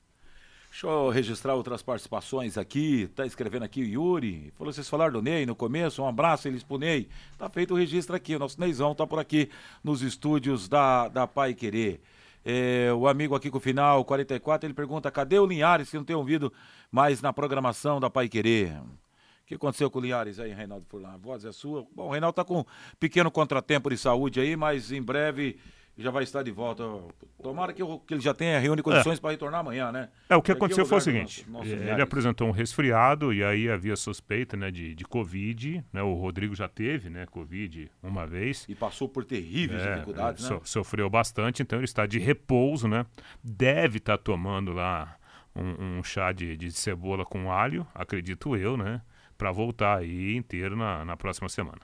Speaker 1: Deixa eu registrar outras participações aqui. Tá escrevendo aqui o Yuri. Falou, vocês falaram do Ney no começo. Um abraço, eles pro Ney. Tá feito o registro aqui. O nosso Neizão tá por aqui nos estúdios da, da Pai Querer. É, o amigo aqui com o final, 44, ele pergunta: cadê o Linhares que não tem ouvido mais na programação da Pai Querer? O que aconteceu com o Linhares aí, Reinaldo Furlan? A voz é sua. Bom, o Reinaldo está com um pequeno contratempo de saúde aí, mas em breve já vai estar de volta. Tomara que, eu, que ele já tenha reúne condições é. para retornar amanhã, né?
Speaker 3: É, o que aconteceu foi o seguinte: nosso, nosso ele apresentou um resfriado e aí havia suspeita né, de, de Covid. Né, o Rodrigo já teve né, Covid uma vez.
Speaker 1: E passou por terríveis é, dificuldades,
Speaker 3: né? sofreu bastante, então ele está de repouso, né? Deve estar tá tomando lá um, um chá de, de cebola com alho, acredito eu, né? Para voltar aí inteiro na, na próxima semana.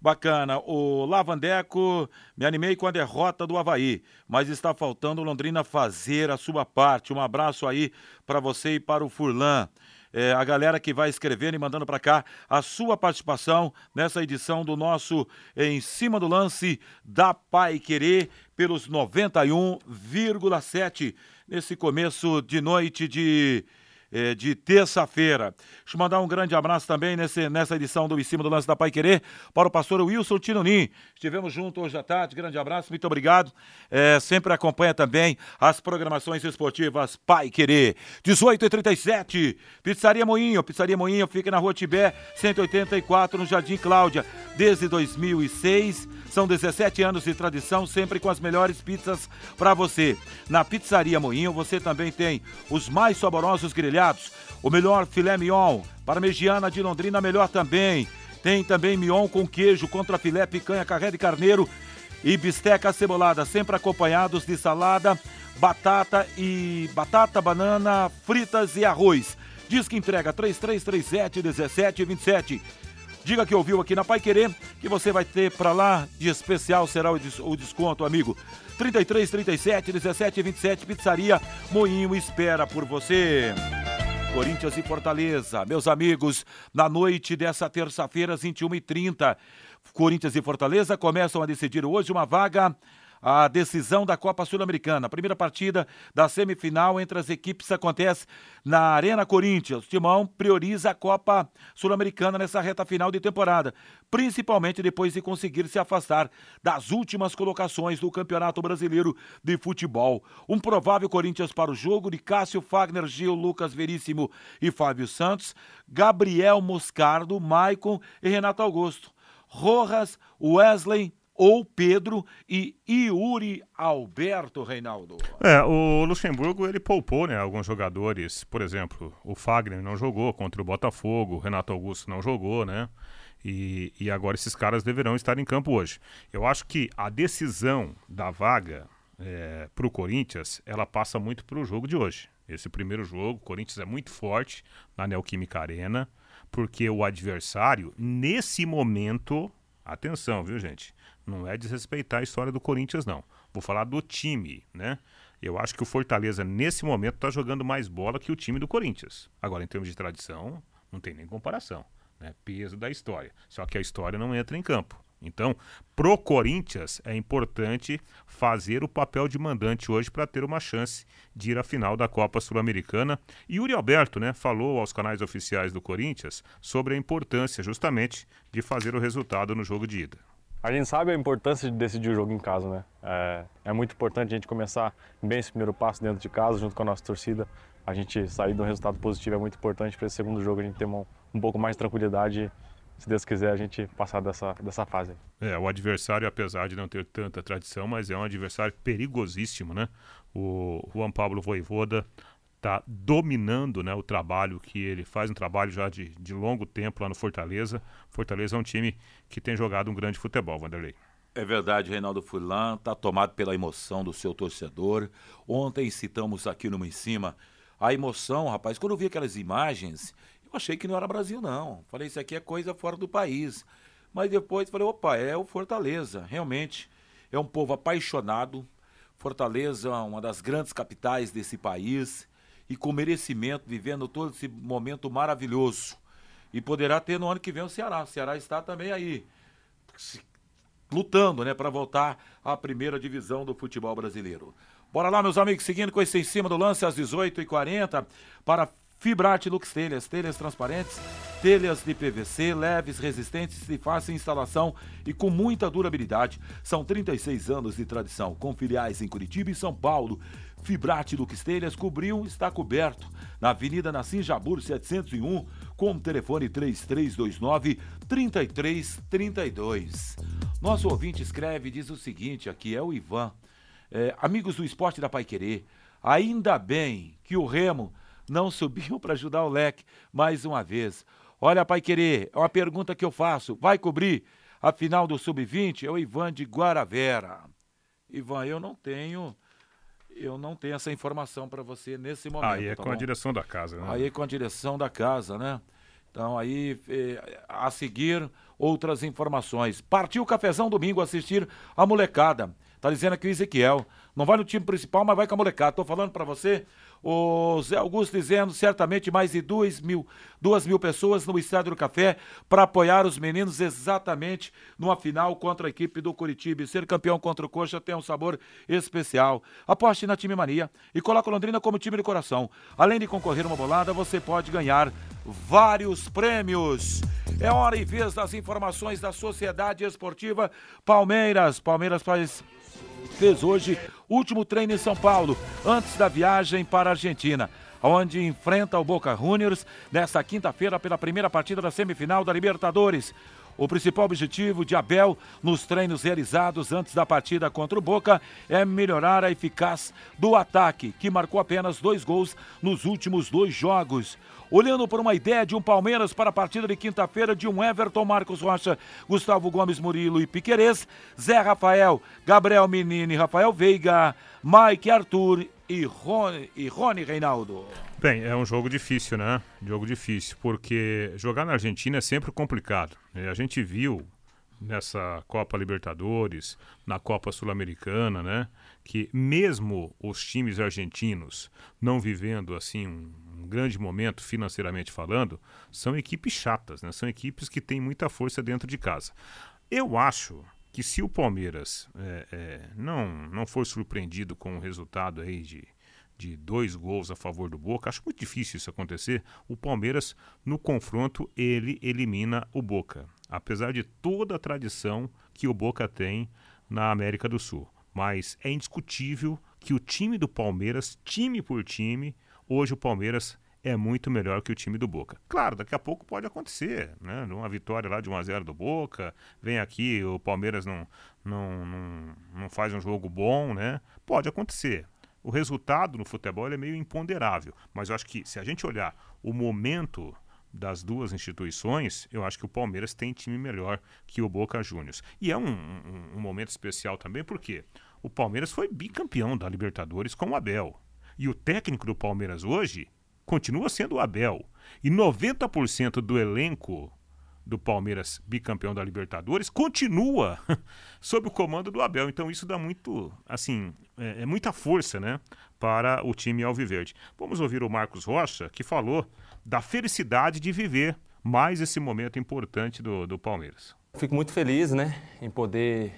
Speaker 1: Bacana. O Lavandeco, me animei com a derrota do Havaí, mas está faltando Londrina fazer a sua parte. Um abraço aí para você e para o Furlan. É, a galera que vai escrevendo e mandando para cá a sua participação nessa edição do nosso Em Cima do Lance da Pai Querer pelos 91,7 nesse começo de noite de eh, de terça-feira. Deixa eu mandar um grande abraço também nesse, nessa edição do Em Cima do Lance da Pai Querer para o pastor Wilson Tinonim. Estivemos juntos hoje à tarde, grande abraço, muito obrigado. Eh, sempre acompanha também as programações esportivas Pai Querer. 18 e 37 Pizzaria Moinho, Pizzaria Moinho fica na rua Tibé, 184, no Jardim Cláudia, desde 2006. São 17 anos de tradição, sempre com as melhores pizzas para você. Na Pizzaria Moinho você também tem os mais saborosos grelhados, o melhor filé mignon, parmegiana de Londrina melhor também. Tem também mignon com queijo, contra filé, picanha, carré de carneiro e bisteca cebolada, sempre acompanhados de salada, batata e batata, banana, fritas e arroz. Diz que entrega 3337 1727. Diga que ouviu aqui na Pai Querer que você vai ter para lá de especial será o, des o desconto, amigo. 33 37 17 27 Pizzaria Moinho espera por você. Corinthians e Fortaleza, meus amigos, na noite dessa terça-feira, 21h30. Corinthians e Fortaleza começam a decidir hoje uma vaga a decisão da Copa Sul-Americana. A primeira partida da semifinal entre as equipes acontece na Arena Corinthians. O Timão prioriza a Copa Sul-Americana nessa reta final de temporada, principalmente depois de conseguir se afastar das últimas colocações do Campeonato Brasileiro de Futebol. Um provável Corinthians para o jogo de Cássio Fagner, Gil, Lucas Veríssimo e Fábio Santos, Gabriel Moscardo, Maicon e Renato Augusto. Rojas, Wesley, ou Pedro e Yuri Alberto Reinaldo.
Speaker 3: É, o Luxemburgo ele poupou, né, alguns jogadores, por exemplo, o Fagner não jogou contra o Botafogo, o Renato Augusto não jogou, né? E, e agora esses caras deverão estar em campo hoje. Eu acho que a decisão da vaga é, para o Corinthians, ela passa muito para o jogo de hoje. Esse primeiro jogo, o Corinthians é muito forte na Neoquímica Arena, porque o adversário, nesse momento, atenção, viu gente? Não é desrespeitar a história do Corinthians, não. Vou falar do time, né? Eu acho que o Fortaleza, nesse momento, está jogando mais bola que o time do Corinthians. Agora, em termos de tradição, não tem nem comparação. Né? Peso da história. Só que a história não entra em campo. Então, pro Corinthians é importante fazer o papel de mandante hoje para ter uma chance de ir à final da Copa Sul-Americana. E Yuri Alberto, né, falou aos canais oficiais do Corinthians sobre a importância justamente de fazer o resultado no jogo de ida.
Speaker 15: A gente sabe a importância de decidir o jogo em casa, né? É, é, muito importante a gente começar bem esse primeiro passo dentro de casa, junto com a nossa torcida. A gente sair de um resultado positivo é muito importante para esse segundo jogo a gente ter um, um pouco mais de tranquilidade se Deus quiser, a gente passar dessa, dessa fase.
Speaker 3: É, o adversário, apesar de não ter tanta tradição, mas é um adversário perigosíssimo, né? O Juan Pablo Voivoda está dominando né, o trabalho que ele faz, um trabalho já de, de longo tempo lá no Fortaleza. Fortaleza é um time que tem jogado um grande futebol, Vanderlei.
Speaker 1: É verdade, Reinaldo Furlan está tomado pela emoção do seu torcedor. Ontem citamos aqui no Em Cima a emoção, rapaz. Quando eu vi aquelas imagens, eu achei que não era Brasil, não. Falei, isso aqui é coisa fora do país. Mas depois falei, opa, é o Fortaleza. Realmente, é um povo apaixonado. Fortaleza, uma das grandes capitais desse país e com merecimento, vivendo todo esse momento maravilhoso. E poderá ter no ano que vem o Ceará. O Ceará está também aí lutando, né, para voltar à primeira divisão do futebol brasileiro. Bora lá, meus amigos, seguindo com esse em cima do lance às 18h40 para Fibrate Lux Telhas, telhas transparentes, telhas de PVC, leves, resistentes, de fácil instalação e com muita durabilidade. São 36 anos de tradição, com filiais em Curitiba e São Paulo. Fibrate Lux Telhas cobriu, está coberto. Na Avenida Nassim Jabur 701, com o telefone 3329 3332. Nosso ouvinte escreve e diz o seguinte: aqui é o Ivan. É, amigos do esporte da Pai Querer, ainda bem que o Remo não <laughs> subiu para ajudar o leque mais uma vez. Olha, Pai Querer, é uma pergunta que eu faço: vai cobrir a final do Sub-20? É o Ivan de Guaravera. Ivan, eu não tenho eu não tenho essa informação para você nesse momento.
Speaker 3: Aí é
Speaker 1: tá
Speaker 3: com
Speaker 1: bom?
Speaker 3: a direção da casa, né?
Speaker 1: Aí é com a direção da casa, né? Então aí, eh, a seguir, outras informações. Partiu o cafezão domingo assistir a molecada. Tá dizendo aqui o Ezequiel. Não vai no time principal, mas vai com a molecada. Tô falando para você, O Zé Augusto dizendo certamente mais de duas mil, duas mil pessoas no Estádio do Café para apoiar os meninos exatamente numa final contra a equipe do Curitiba. Ser campeão contra o Coxa tem um sabor especial. Aposte na Time Mania e coloque Londrina como time de coração. Além de concorrer uma bolada, você pode ganhar vários prêmios. É hora e vez das informações da Sociedade Esportiva Palmeiras. Palmeiras faz fez hoje último treino em São Paulo, antes da viagem para a Argentina, onde enfrenta o Boca Juniors nesta quinta-feira pela primeira partida da semifinal da Libertadores. O principal objetivo de Abel nos treinos realizados antes da partida contra o Boca é melhorar a eficácia do ataque, que marcou apenas dois gols nos últimos dois jogos olhando por uma ideia de um Palmeiras para a partida de quinta-feira de um Everton, Marcos Rocha, Gustavo Gomes Murilo e Piquerez, Zé Rafael, Gabriel Menino e Rafael Veiga, Mike Arthur e Rony, e Rony Reinaldo.
Speaker 3: Bem, é um jogo difícil, né? Jogo difícil, porque jogar na Argentina é sempre complicado. A gente viu nessa Copa Libertadores, na Copa Sul-Americana, né? Que mesmo os times argentinos não vivendo assim um, um, grande momento financeiramente falando, são equipes chatas, né? São equipes que têm muita força dentro de casa. Eu acho que se o Palmeiras é, é, não não for surpreendido com o resultado aí de de dois gols a favor do Boca, acho muito difícil isso acontecer. O Palmeiras, no confronto, ele elimina o Boca, apesar de toda a tradição que o Boca tem na América do Sul. Mas é indiscutível que o time do Palmeiras, time por time, hoje o Palmeiras é muito melhor que o time do Boca. Claro, daqui a pouco pode acontecer, né? Uma vitória lá de 1 a 0 do Boca, vem aqui, o Palmeiras não, não, não, não faz um jogo bom, né? Pode acontecer o resultado no futebol é meio imponderável. Mas eu acho que se a gente olhar o momento das duas instituições, eu acho que o Palmeiras tem time melhor que o Boca Juniors. E é um, um, um momento especial também porque o Palmeiras foi bicampeão da Libertadores com o Abel. E o técnico do Palmeiras hoje continua sendo o Abel. E 90% do elenco do Palmeiras bicampeão da Libertadores continua <laughs> sob o comando do Abel. Então isso dá muito, assim, é, é, muita força, né, para o time alviverde. Vamos ouvir o Marcos Rocha que falou da felicidade de viver mais esse momento importante do, do Palmeiras.
Speaker 16: Fico muito feliz, né, em poder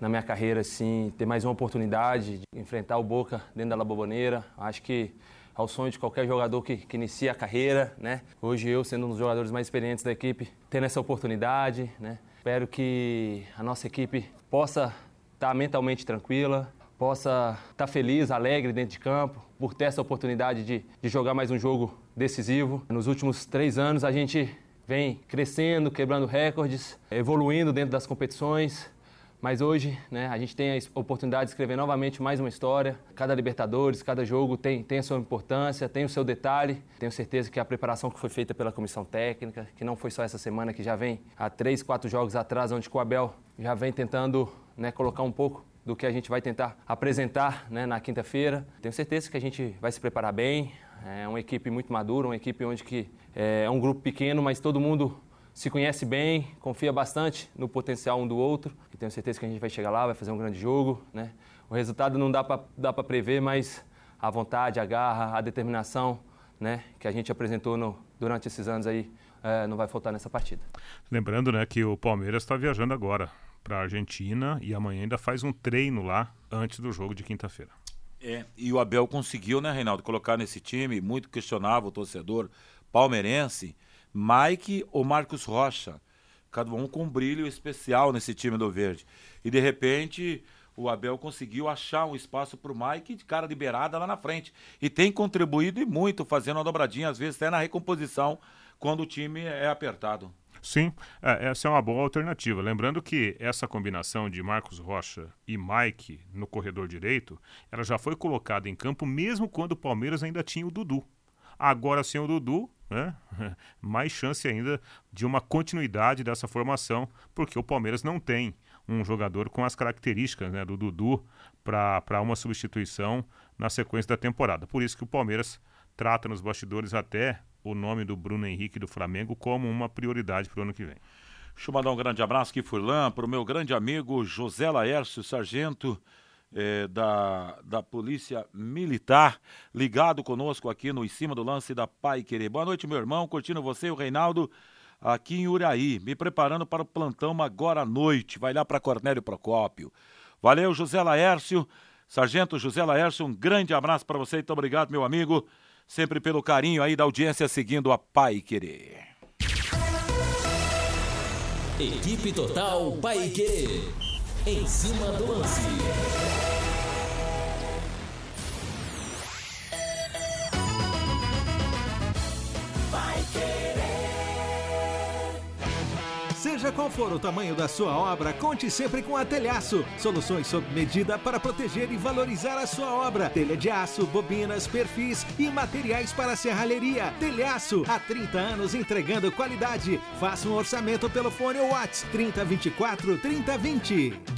Speaker 16: na minha carreira assim ter mais uma oportunidade de enfrentar o Boca dentro da La Boboneira. Acho que ao sonho de qualquer jogador que, que inicia a carreira, né? Hoje eu, sendo um dos jogadores mais experientes da equipe, tendo essa oportunidade, né? Espero que a nossa equipe possa estar mentalmente tranquila, possa estar feliz, alegre dentro de campo, por ter essa oportunidade de, de jogar mais um jogo decisivo. Nos últimos três anos a gente vem crescendo, quebrando recordes, evoluindo dentro das competições, mas hoje, né, a gente tem a oportunidade de escrever novamente mais uma história. Cada Libertadores, cada jogo tem, tem a sua importância, tem o seu detalhe. Tenho certeza que a preparação que foi feita pela comissão técnica, que não foi só essa semana, que já vem há três, quatro jogos atrás, onde o Abel já vem tentando né, colocar um pouco do que a gente vai tentar apresentar né, na quinta-feira. Tenho certeza que a gente vai se preparar bem. É uma equipe muito madura, uma equipe onde que é, é um grupo pequeno, mas todo mundo se conhece bem, confia bastante no potencial um do outro e tenho certeza que a gente vai chegar lá, vai fazer um grande jogo, né? O resultado não dá para prever, mas a vontade, a garra, a determinação, né, que a gente apresentou no, durante esses anos aí, é, não vai faltar nessa partida.
Speaker 3: Lembrando, né, que o Palmeiras está viajando agora para a Argentina e amanhã ainda faz um treino lá antes do jogo de quinta-feira.
Speaker 1: É, e o Abel conseguiu, né, Reinaldo, colocar nesse time, muito questionável o torcedor palmeirense, Mike ou Marcos Rocha. Cada um com um brilho especial nesse time do Verde. E de repente o Abel conseguiu achar um espaço para o Mike de cara liberada lá na frente. E tem contribuído e muito, fazendo uma dobradinha, às vezes até na recomposição, quando o time é apertado.
Speaker 3: Sim, é, essa é uma boa alternativa. Lembrando que essa combinação de Marcos Rocha e Mike no corredor direito, ela já foi colocada em campo mesmo quando o Palmeiras ainda tinha o Dudu. Agora sem o Dudu, né? <laughs> mais chance ainda de uma continuidade dessa formação, porque o Palmeiras não tem um jogador com as características né, do Dudu para uma substituição na sequência da temporada. Por isso que o Palmeiras trata nos bastidores até o nome do Bruno Henrique do Flamengo como uma prioridade para o ano que vem.
Speaker 1: Deixa eu mandar um grande abraço aqui, Furlan, para o meu grande amigo José Laércio Sargento, eh, da, da Polícia Militar, ligado conosco aqui no Em Cima do Lance da Pai Querer. Boa noite, meu irmão, curtindo você, o Reinaldo, aqui em Uraí, me preparando para o plantão agora à noite. Vai lá para Cornélio Procópio. Valeu, José Laércio, Sargento José Laércio, um grande abraço para você, muito obrigado, meu amigo, sempre pelo carinho aí da audiência seguindo a Pai Querer.
Speaker 14: Equipe Total Paique. Em cima do lance.
Speaker 8: Seja qual for o tamanho da sua obra, conte sempre com a Telhaço. Soluções sob medida para proteger e valorizar a sua obra. Telha de aço, bobinas, perfis e materiais para serralheria. Telhaço, há 30 anos entregando qualidade. Faça um orçamento pelo fone WhatsApp 3024 3020.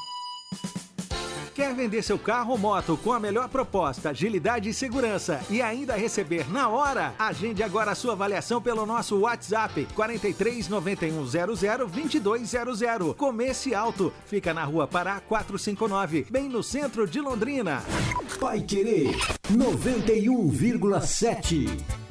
Speaker 8: Quer vender seu carro ou moto com a melhor proposta, agilidade e segurança e ainda receber na hora? Agende agora a sua avaliação pelo nosso WhatsApp 43 9100 2200. Comece Alto, fica na Rua Pará 459, bem no centro de Londrina.
Speaker 9: Pai Querer 91,7.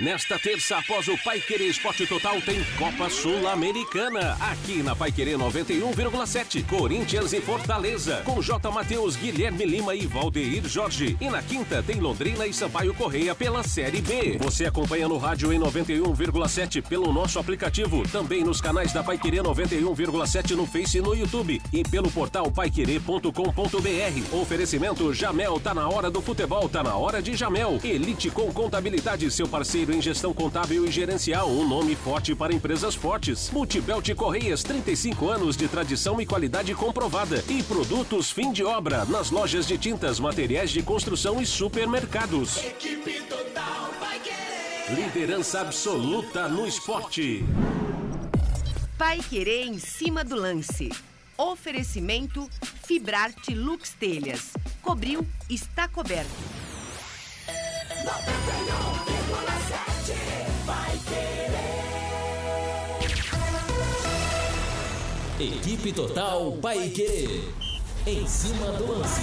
Speaker 4: Nesta terça, após o Pai Querer Esporte Total, tem Copa Sul-Americana. Aqui na Pai Querer 91,7. Corinthians e Fortaleza. Com J. Matheus, Guilherme Lima e Valdeir Jorge. E na quinta, tem Londrina e Sampaio Correia pela Série B. Você acompanha no rádio em 91,7 pelo nosso aplicativo. Também nos canais da Pai Querer 91,7 no Face e no YouTube. E pelo portal paiquerê.com.br. Oferecimento Jamel. Tá na hora do futebol, tá na hora de Jamel. Elite com Contabilidade, seu parceiro em gestão contábil e gerencial, um nome forte para empresas fortes. Multibelt Correias, 35 anos de tradição e qualidade comprovada. E produtos fim de obra nas lojas de tintas, materiais de construção e supermercados.
Speaker 6: Equipe Total vai querer.
Speaker 4: Liderança absoluta no esporte.
Speaker 13: Pai Querer em cima do lance. Oferecimento Fibrarte Lux Telhas. Cobriu, está coberto.
Speaker 6: 91,7 vai querer.
Speaker 14: Equipe Total Paique. Em cima do lance.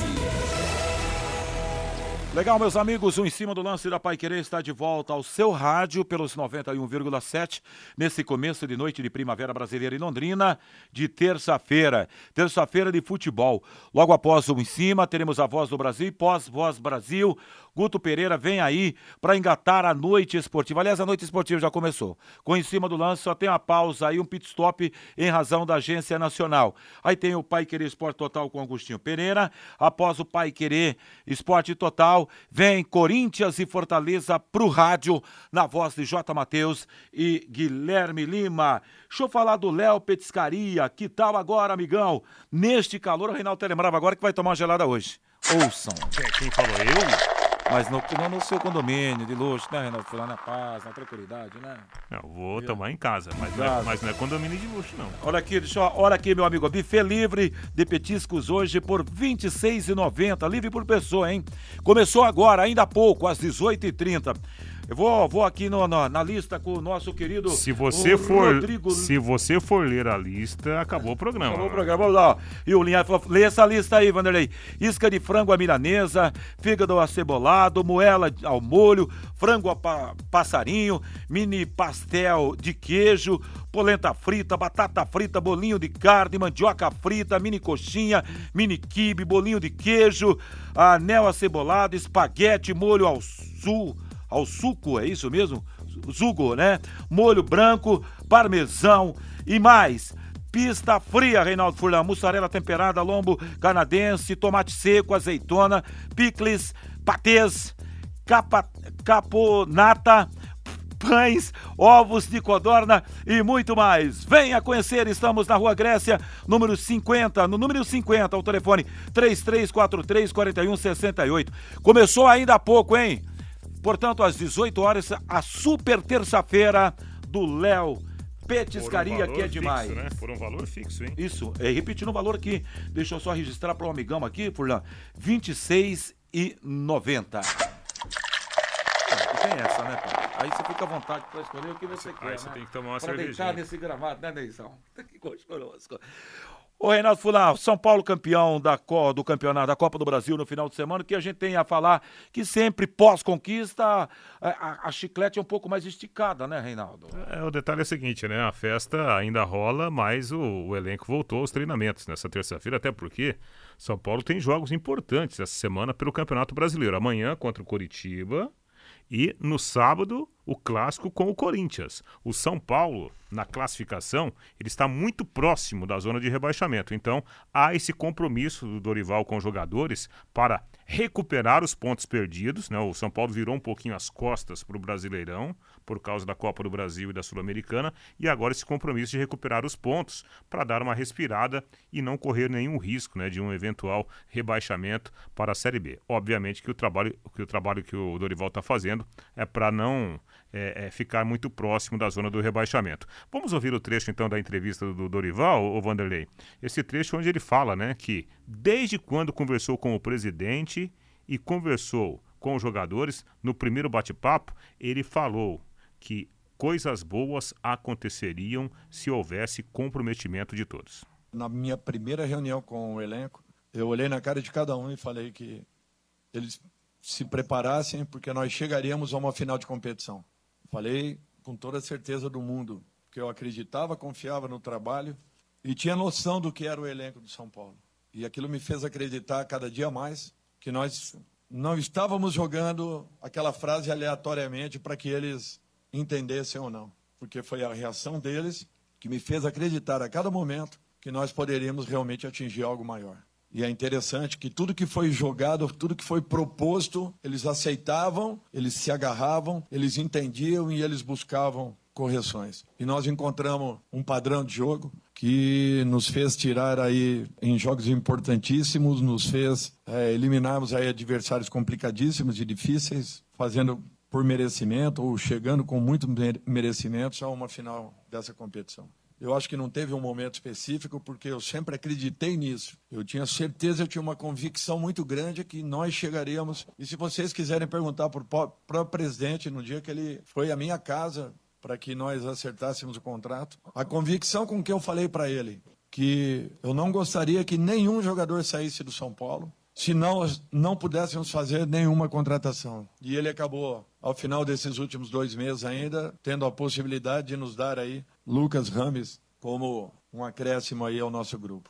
Speaker 1: Legal, meus amigos, o Em Cima do Lance da Pai Querer está de volta ao seu rádio pelos 91,7 nesse começo de noite de primavera brasileira em Londrina, de terça-feira. Terça-feira de futebol. Logo após o Em Cima, teremos a Voz do Brasil pós-Voz Brasil. Guto Pereira vem aí para engatar a noite esportiva. Aliás, a noite esportiva já começou. Com Em Cima do Lance, só tem uma pausa aí, um pit stop em razão da Agência Nacional. Aí tem o Pai Querer Esporte Total com Agostinho Pereira. Após o Pai Querer Esporte Total, vem Corinthians e Fortaleza pro rádio, na voz de J. Matheus e Guilherme Lima. Deixa eu falar do Léo Petiscaria. Que tal agora, amigão? Neste calor, o Reinaldo lembrava agora que vai tomar uma gelada hoje. Ouçam.
Speaker 3: Quem falou? Eu?
Speaker 1: Mas no, não no seu condomínio de luxo, né, Reinaldo? Foi lá na paz, na tranquilidade, né?
Speaker 3: Não, vou tomar em casa, mas não, é, mas não é condomínio de luxo, não.
Speaker 1: Olha aqui, deixa eu, olha aqui, meu amigo. Buffet livre de petiscos hoje por R$ 26,90. Livre por pessoa, hein? Começou agora, ainda há pouco, às 18h30. Eu vou, vou aqui no, na, na lista com o nosso querido
Speaker 3: Se você for,
Speaker 1: Rodrigo
Speaker 3: se você for ler a lista, acabou o programa.
Speaker 1: Acabou o programa. Vamos lá. ó. E o Linha falou, lê essa lista aí, Vanderlei. Isca de frango à milanesa, fígado acebolado, moela ao molho, frango a pa- passarinho, mini pastel de queijo, polenta frita, batata frita, bolinho de carne, mandioca frita, mini coxinha, mini quibe, bolinho de queijo, anel acebolado, espaguete, molho ao sul, ao suco, é isso mesmo? Zugo, né? Molho branco, parmesão e mais. Pista fria, Reinaldo Furlan. Mussarela temperada, lombo canadense, tomate seco, azeitona, picles, patês, capa, caponata, pães, ovos de codorna e muito mais. Venha conhecer, estamos na Rua Grécia, número 50, no número 50, o telefone 3343 4168. Começou ainda há pouco, hein? Portanto, às 18 horas, a super terça-feira do Léo Petiscaria,
Speaker 3: um
Speaker 1: que é demais.
Speaker 3: Fixo, né? Por um valor fixo, hein?
Speaker 1: Isso, é, repetindo o valor aqui, deixa eu só registrar para o amigão aqui, Furlan, R$ 26,90. Tem essa, né, pai? Aí você fica à vontade para escolher o que você quer,
Speaker 3: Aí você
Speaker 1: né?
Speaker 3: tem que tomar uma
Speaker 1: Pra
Speaker 3: cervejinha.
Speaker 1: deitar nesse gramado, né, Neizão? <laughs> Que gostoso. Ô, Reinaldo Fulano, São Paulo campeão da, do campeonato da Copa do Brasil no final de semana, que a gente tem a falar que sempre pós-conquista a, a- a chiclete é um pouco mais esticada, né, Reinaldo?
Speaker 3: É, o detalhe é o seguinte, né? A festa ainda rola, mas o, o elenco voltou aos treinamentos nessa terça-feira, até porque São Paulo tem jogos importantes essa semana pelo Campeonato Brasileiro. Amanhã contra o Coritiba e no sábado o clássico com o Corinthians. O São Paulo, na classificação, ele está muito próximo da zona de rebaixamento. Então, há esse compromisso do Dorival com os jogadores para recuperar os pontos perdidos. Né? O São Paulo virou um pouquinho as costas para o Brasileirão por causa da Copa do Brasil e da Sul-Americana e agora esse compromisso de recuperar os pontos para dar uma respirada e não correr nenhum risco né, de um eventual rebaixamento para a Série B. Obviamente que o trabalho que o, trabalho que o Dorival está fazendo é para não é, é, ficar muito próximo da zona do rebaixamento. Vamos ouvir o trecho então da entrevista do Dorival, o Vanderlei. Esse trecho onde ele fala, né, que desde quando conversou com o presidente e conversou com os jogadores no primeiro bate-papo, ele falou que coisas boas aconteceriam se houvesse comprometimento de todos.
Speaker 17: Na minha primeira reunião com o elenco, eu olhei na cara de cada um e falei que eles se preparassem porque nós chegaríamos a uma final de competição. Falei com toda a certeza do mundo, que eu acreditava, confiava no trabalho e tinha noção do que era o elenco do São Paulo. E aquilo me fez acreditar cada dia mais que nós não estávamos jogando aquela frase aleatoriamente para que eles entendessem ou não, porque foi a reação deles que me fez acreditar a cada momento que nós poderíamos realmente atingir algo maior. E é interessante que tudo que foi jogado, tudo que foi proposto, eles aceitavam, eles se agarravam, eles entendiam e eles buscavam correções. E nós encontramos um padrão de jogo que nos fez tirar aí em jogos importantíssimos, nos fez é, eliminarmos aí adversários complicadíssimos e difíceis, fazendo por merecimento ou chegando com muito mere- merecimento a uma final dessa competição. Eu acho que não teve um momento específico, porque eu sempre acreditei nisso. Eu tinha certeza, eu tinha uma convicção muito grande que nós chegaríamos. E se vocês quiserem perguntar para o próprio presidente, no dia que ele foi à minha casa para que nós acertássemos o contrato, a convicção com que eu falei para ele que eu não gostaria que nenhum jogador saísse do São Paulo, se nós não pudéssemos fazer nenhuma contratação. E ele acabou, ao final desses últimos dois meses ainda, tendo a possibilidade de nos dar aí Lucas Rames como um acréscimo aí ao nosso grupo.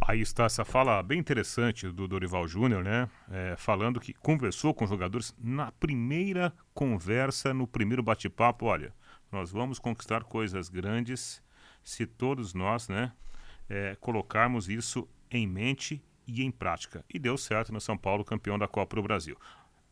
Speaker 3: Aí está essa fala bem interessante do Dorival Júnior, né? É, falando que conversou com os jogadores na primeira conversa, no primeiro bate-papo. Olha, nós vamos conquistar coisas grandes se todos nós, né, é, colocarmos isso em mente e em prática. E deu certo no São Paulo, campeão da Copa do Brasil.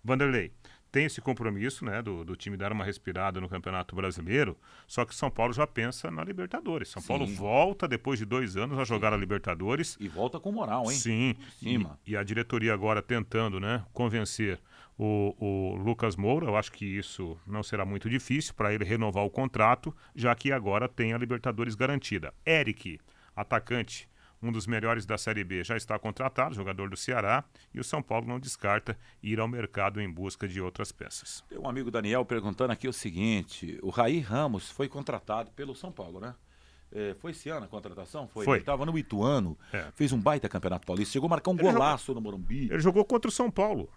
Speaker 3: Vanderlei, tem esse compromisso, né, do, do time dar uma respirada no Campeonato Brasileiro, só que São Paulo já pensa na Libertadores. São Paulo
Speaker 1: Sim.
Speaker 3: volta depois de dois anos a jogar a Libertadores.
Speaker 1: E volta com moral, hein?
Speaker 3: Sim.
Speaker 1: Cima.
Speaker 3: E, e a diretoria agora tentando, né, convencer o, o Lucas Moura. Eu acho que isso não será muito difícil para ele renovar o contrato, já que agora tem a Libertadores garantida. Eric, atacante, um dos melhores da Série B, já está contratado, jogador do Ceará, e o São Paulo não descarta ir ao mercado em busca de outras peças.
Speaker 1: Tem um amigo Daniel perguntando aqui o seguinte: o Raí Ramos foi contratado pelo São Paulo, né? É, foi esse ano a contratação? Foi.
Speaker 3: Foi.
Speaker 1: Ele estava no Ituano,
Speaker 3: É.
Speaker 1: fez um baita campeonato paulista, chegou a marcar um
Speaker 3: Ele
Speaker 1: golaço no Morumbi.
Speaker 3: Ele jogou contra o São Paulo,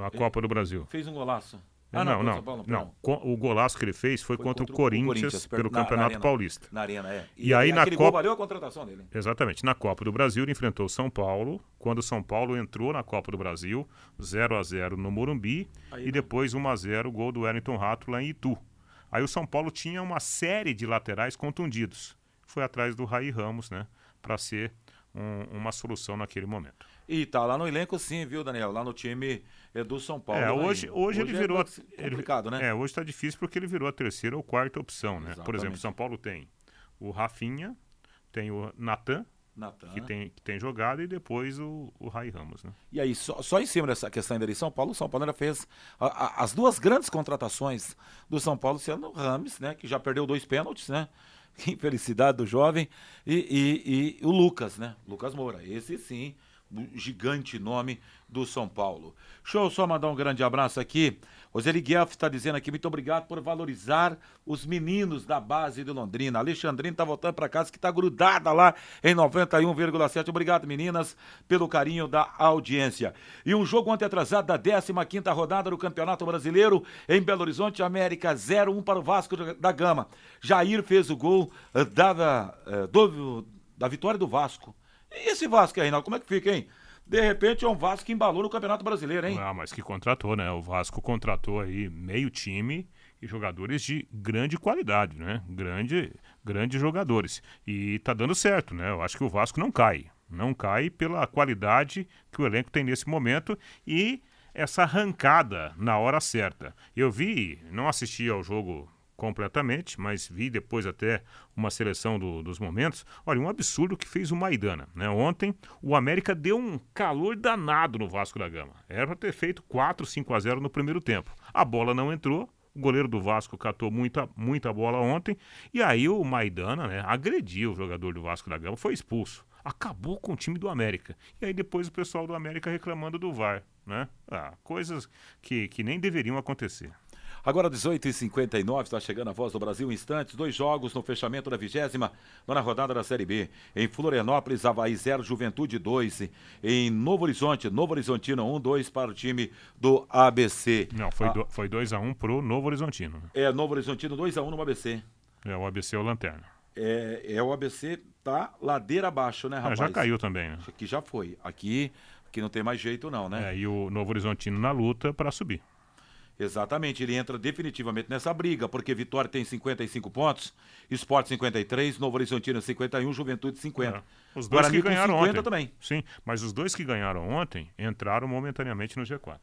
Speaker 3: a Copa do Brasil.
Speaker 1: Fez um golaço.
Speaker 3: Não,
Speaker 1: contra
Speaker 3: não,
Speaker 1: o São Paulo,
Speaker 3: não. Co- O golaço que ele fez foi, contra, o Corinthians,
Speaker 1: per-
Speaker 3: pelo
Speaker 1: na- na
Speaker 3: Campeonato
Speaker 1: Arena.
Speaker 3: Paulista.
Speaker 1: Na Arena, é.
Speaker 3: E, aí na
Speaker 1: aquele gol
Speaker 3: Copa.
Speaker 1: valeu a contratação dele.
Speaker 3: Exatamente. Na Copa do Brasil, ele enfrentou o São Paulo. Quando o São Paulo entrou na Copa do Brasil, 0 a 0 no Morumbi.
Speaker 1: Aí
Speaker 3: e
Speaker 1: não.
Speaker 3: depois 1 a 0 gol do Wellington Rato lá em Itu. Aí o São Paulo tinha uma série de laterais contundidos. Foi atrás do Raí Ramos, né? Para ser um- uma solução naquele momento.
Speaker 1: E tá lá no elenco sim, viu, Daniel? Lá no time é do São Paulo.
Speaker 3: É,
Speaker 1: Raí.
Speaker 3: hoje, hoje, ele
Speaker 1: é
Speaker 3: virou.
Speaker 1: complicado,
Speaker 3: ele,
Speaker 1: né?
Speaker 3: É, hoje está difícil porque ele virou a terceira ou quarta opção, né? Por
Speaker 1: Exatamente.
Speaker 3: exemplo, São Paulo tem o Rafinha, tem o Natan,
Speaker 1: Natan.
Speaker 3: que tem, que tem jogado, e depois o, o Rai Ramos, né?
Speaker 1: E aí, só, só em cima dessa questão ainda de São Paulo, o São Paulo ainda fez a- a- as duas grandes contratações do São Paulo sendo o Rames, né? Que já perdeu dois pênaltis, né? <laughs> Que infelicidade do jovem. E, e- e o Lucas, né? Lucas Moura. Esse sim, gigante nome do São Paulo. Show, só mandar um grande abraço aqui. Roseli Guelph está dizendo aqui, muito obrigado por valorizar os meninos da base de Londrina. Alexandrina está voltando para casa, que está grudada lá em 91,7. Obrigado, meninas, pelo carinho da audiência. E um jogo ontem atrasado da 15ª rodada do Campeonato Brasileiro em Belo Horizonte, América 0-1 para o Vasco da Gama. Jair fez o gol eh, da, eh, do- da vitória do Vasco. E esse Vasco aí, como é que fica, hein? De repente é um Vasco que embalou no Campeonato Brasileiro, hein?
Speaker 3: Ah, mas que contratou, né? O Vasco contratou aí meio time e jogadores de grande qualidade, né? Grande, grandes jogadores. E tá dando certo, né? Eu acho que o Vasco não cai. Não cai pela qualidade que o elenco tem nesse momento e essa arrancada na hora certa. Eu vi, não assisti ao jogo completamente, mas vi depois até uma seleção do- dos momentos. Olha, um absurdo que fez o Maidana. Né? Ontem o América deu um calor danado no Vasco da Gama. Era para ter feito 4, 5 a 0 no primeiro tempo. A bola não entrou. O goleiro do Vasco catou muita, muita bola ontem. E aí o Maidana né, agrediu o jogador do Vasco da Gama, foi expulso. Acabou com o time do América. E aí depois o pessoal do América reclamando do VAR. Né? Ah, coisas que, que nem deveriam acontecer.
Speaker 1: Agora 18h59, está chegando a voz do Brasil em instantes. Dois jogos no fechamento da vigésima nona rodada da Série B. Em Florianópolis, Havaí 0, Juventude 2. Em Novo Horizonte, Novo Horizontino 1, 2 para o time do ABC.
Speaker 3: Não, foi
Speaker 1: Ah,
Speaker 3: 2 foi dois a 1 um pro Novo Horizontino. né?
Speaker 1: É, Novo Horizontino 2x1 no ABC.
Speaker 3: É, o ABC é o Lanterna.
Speaker 1: É, é o ABC tá ladeira abaixo, né,
Speaker 3: Ah,
Speaker 1: rapaz?
Speaker 3: já caiu também, né?
Speaker 1: Aqui já foi. Aqui, aqui não tem mais jeito não, né?
Speaker 3: É, e o Novo Horizontino na luta para subir.
Speaker 1: Exatamente, ele entra definitivamente nessa briga, porque Vitória tem 55 pontos, Esporte 53, Novo Horizontino 51, Juventude 50.
Speaker 3: É. Os dois
Speaker 1: Guarani
Speaker 3: que
Speaker 1: com
Speaker 3: ganharam
Speaker 1: 50
Speaker 3: ontem.
Speaker 1: também.
Speaker 3: Sim, mas os dois que ganharam ontem entraram momentaneamente no G4.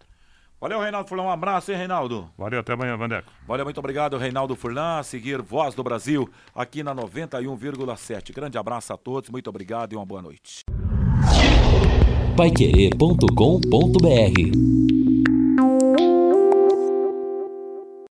Speaker 1: Valeu, Reinaldo Furlan, um abraço, hein, Reinaldo?
Speaker 3: Valeu, até amanhã, Vandeco.
Speaker 1: Valeu, muito obrigado, Reinaldo Furlan. A seguir, Voz do Brasil, aqui na 91,7. Grande abraço a todos, muito obrigado e uma boa noite.
Speaker 14: Paiquerê.com.br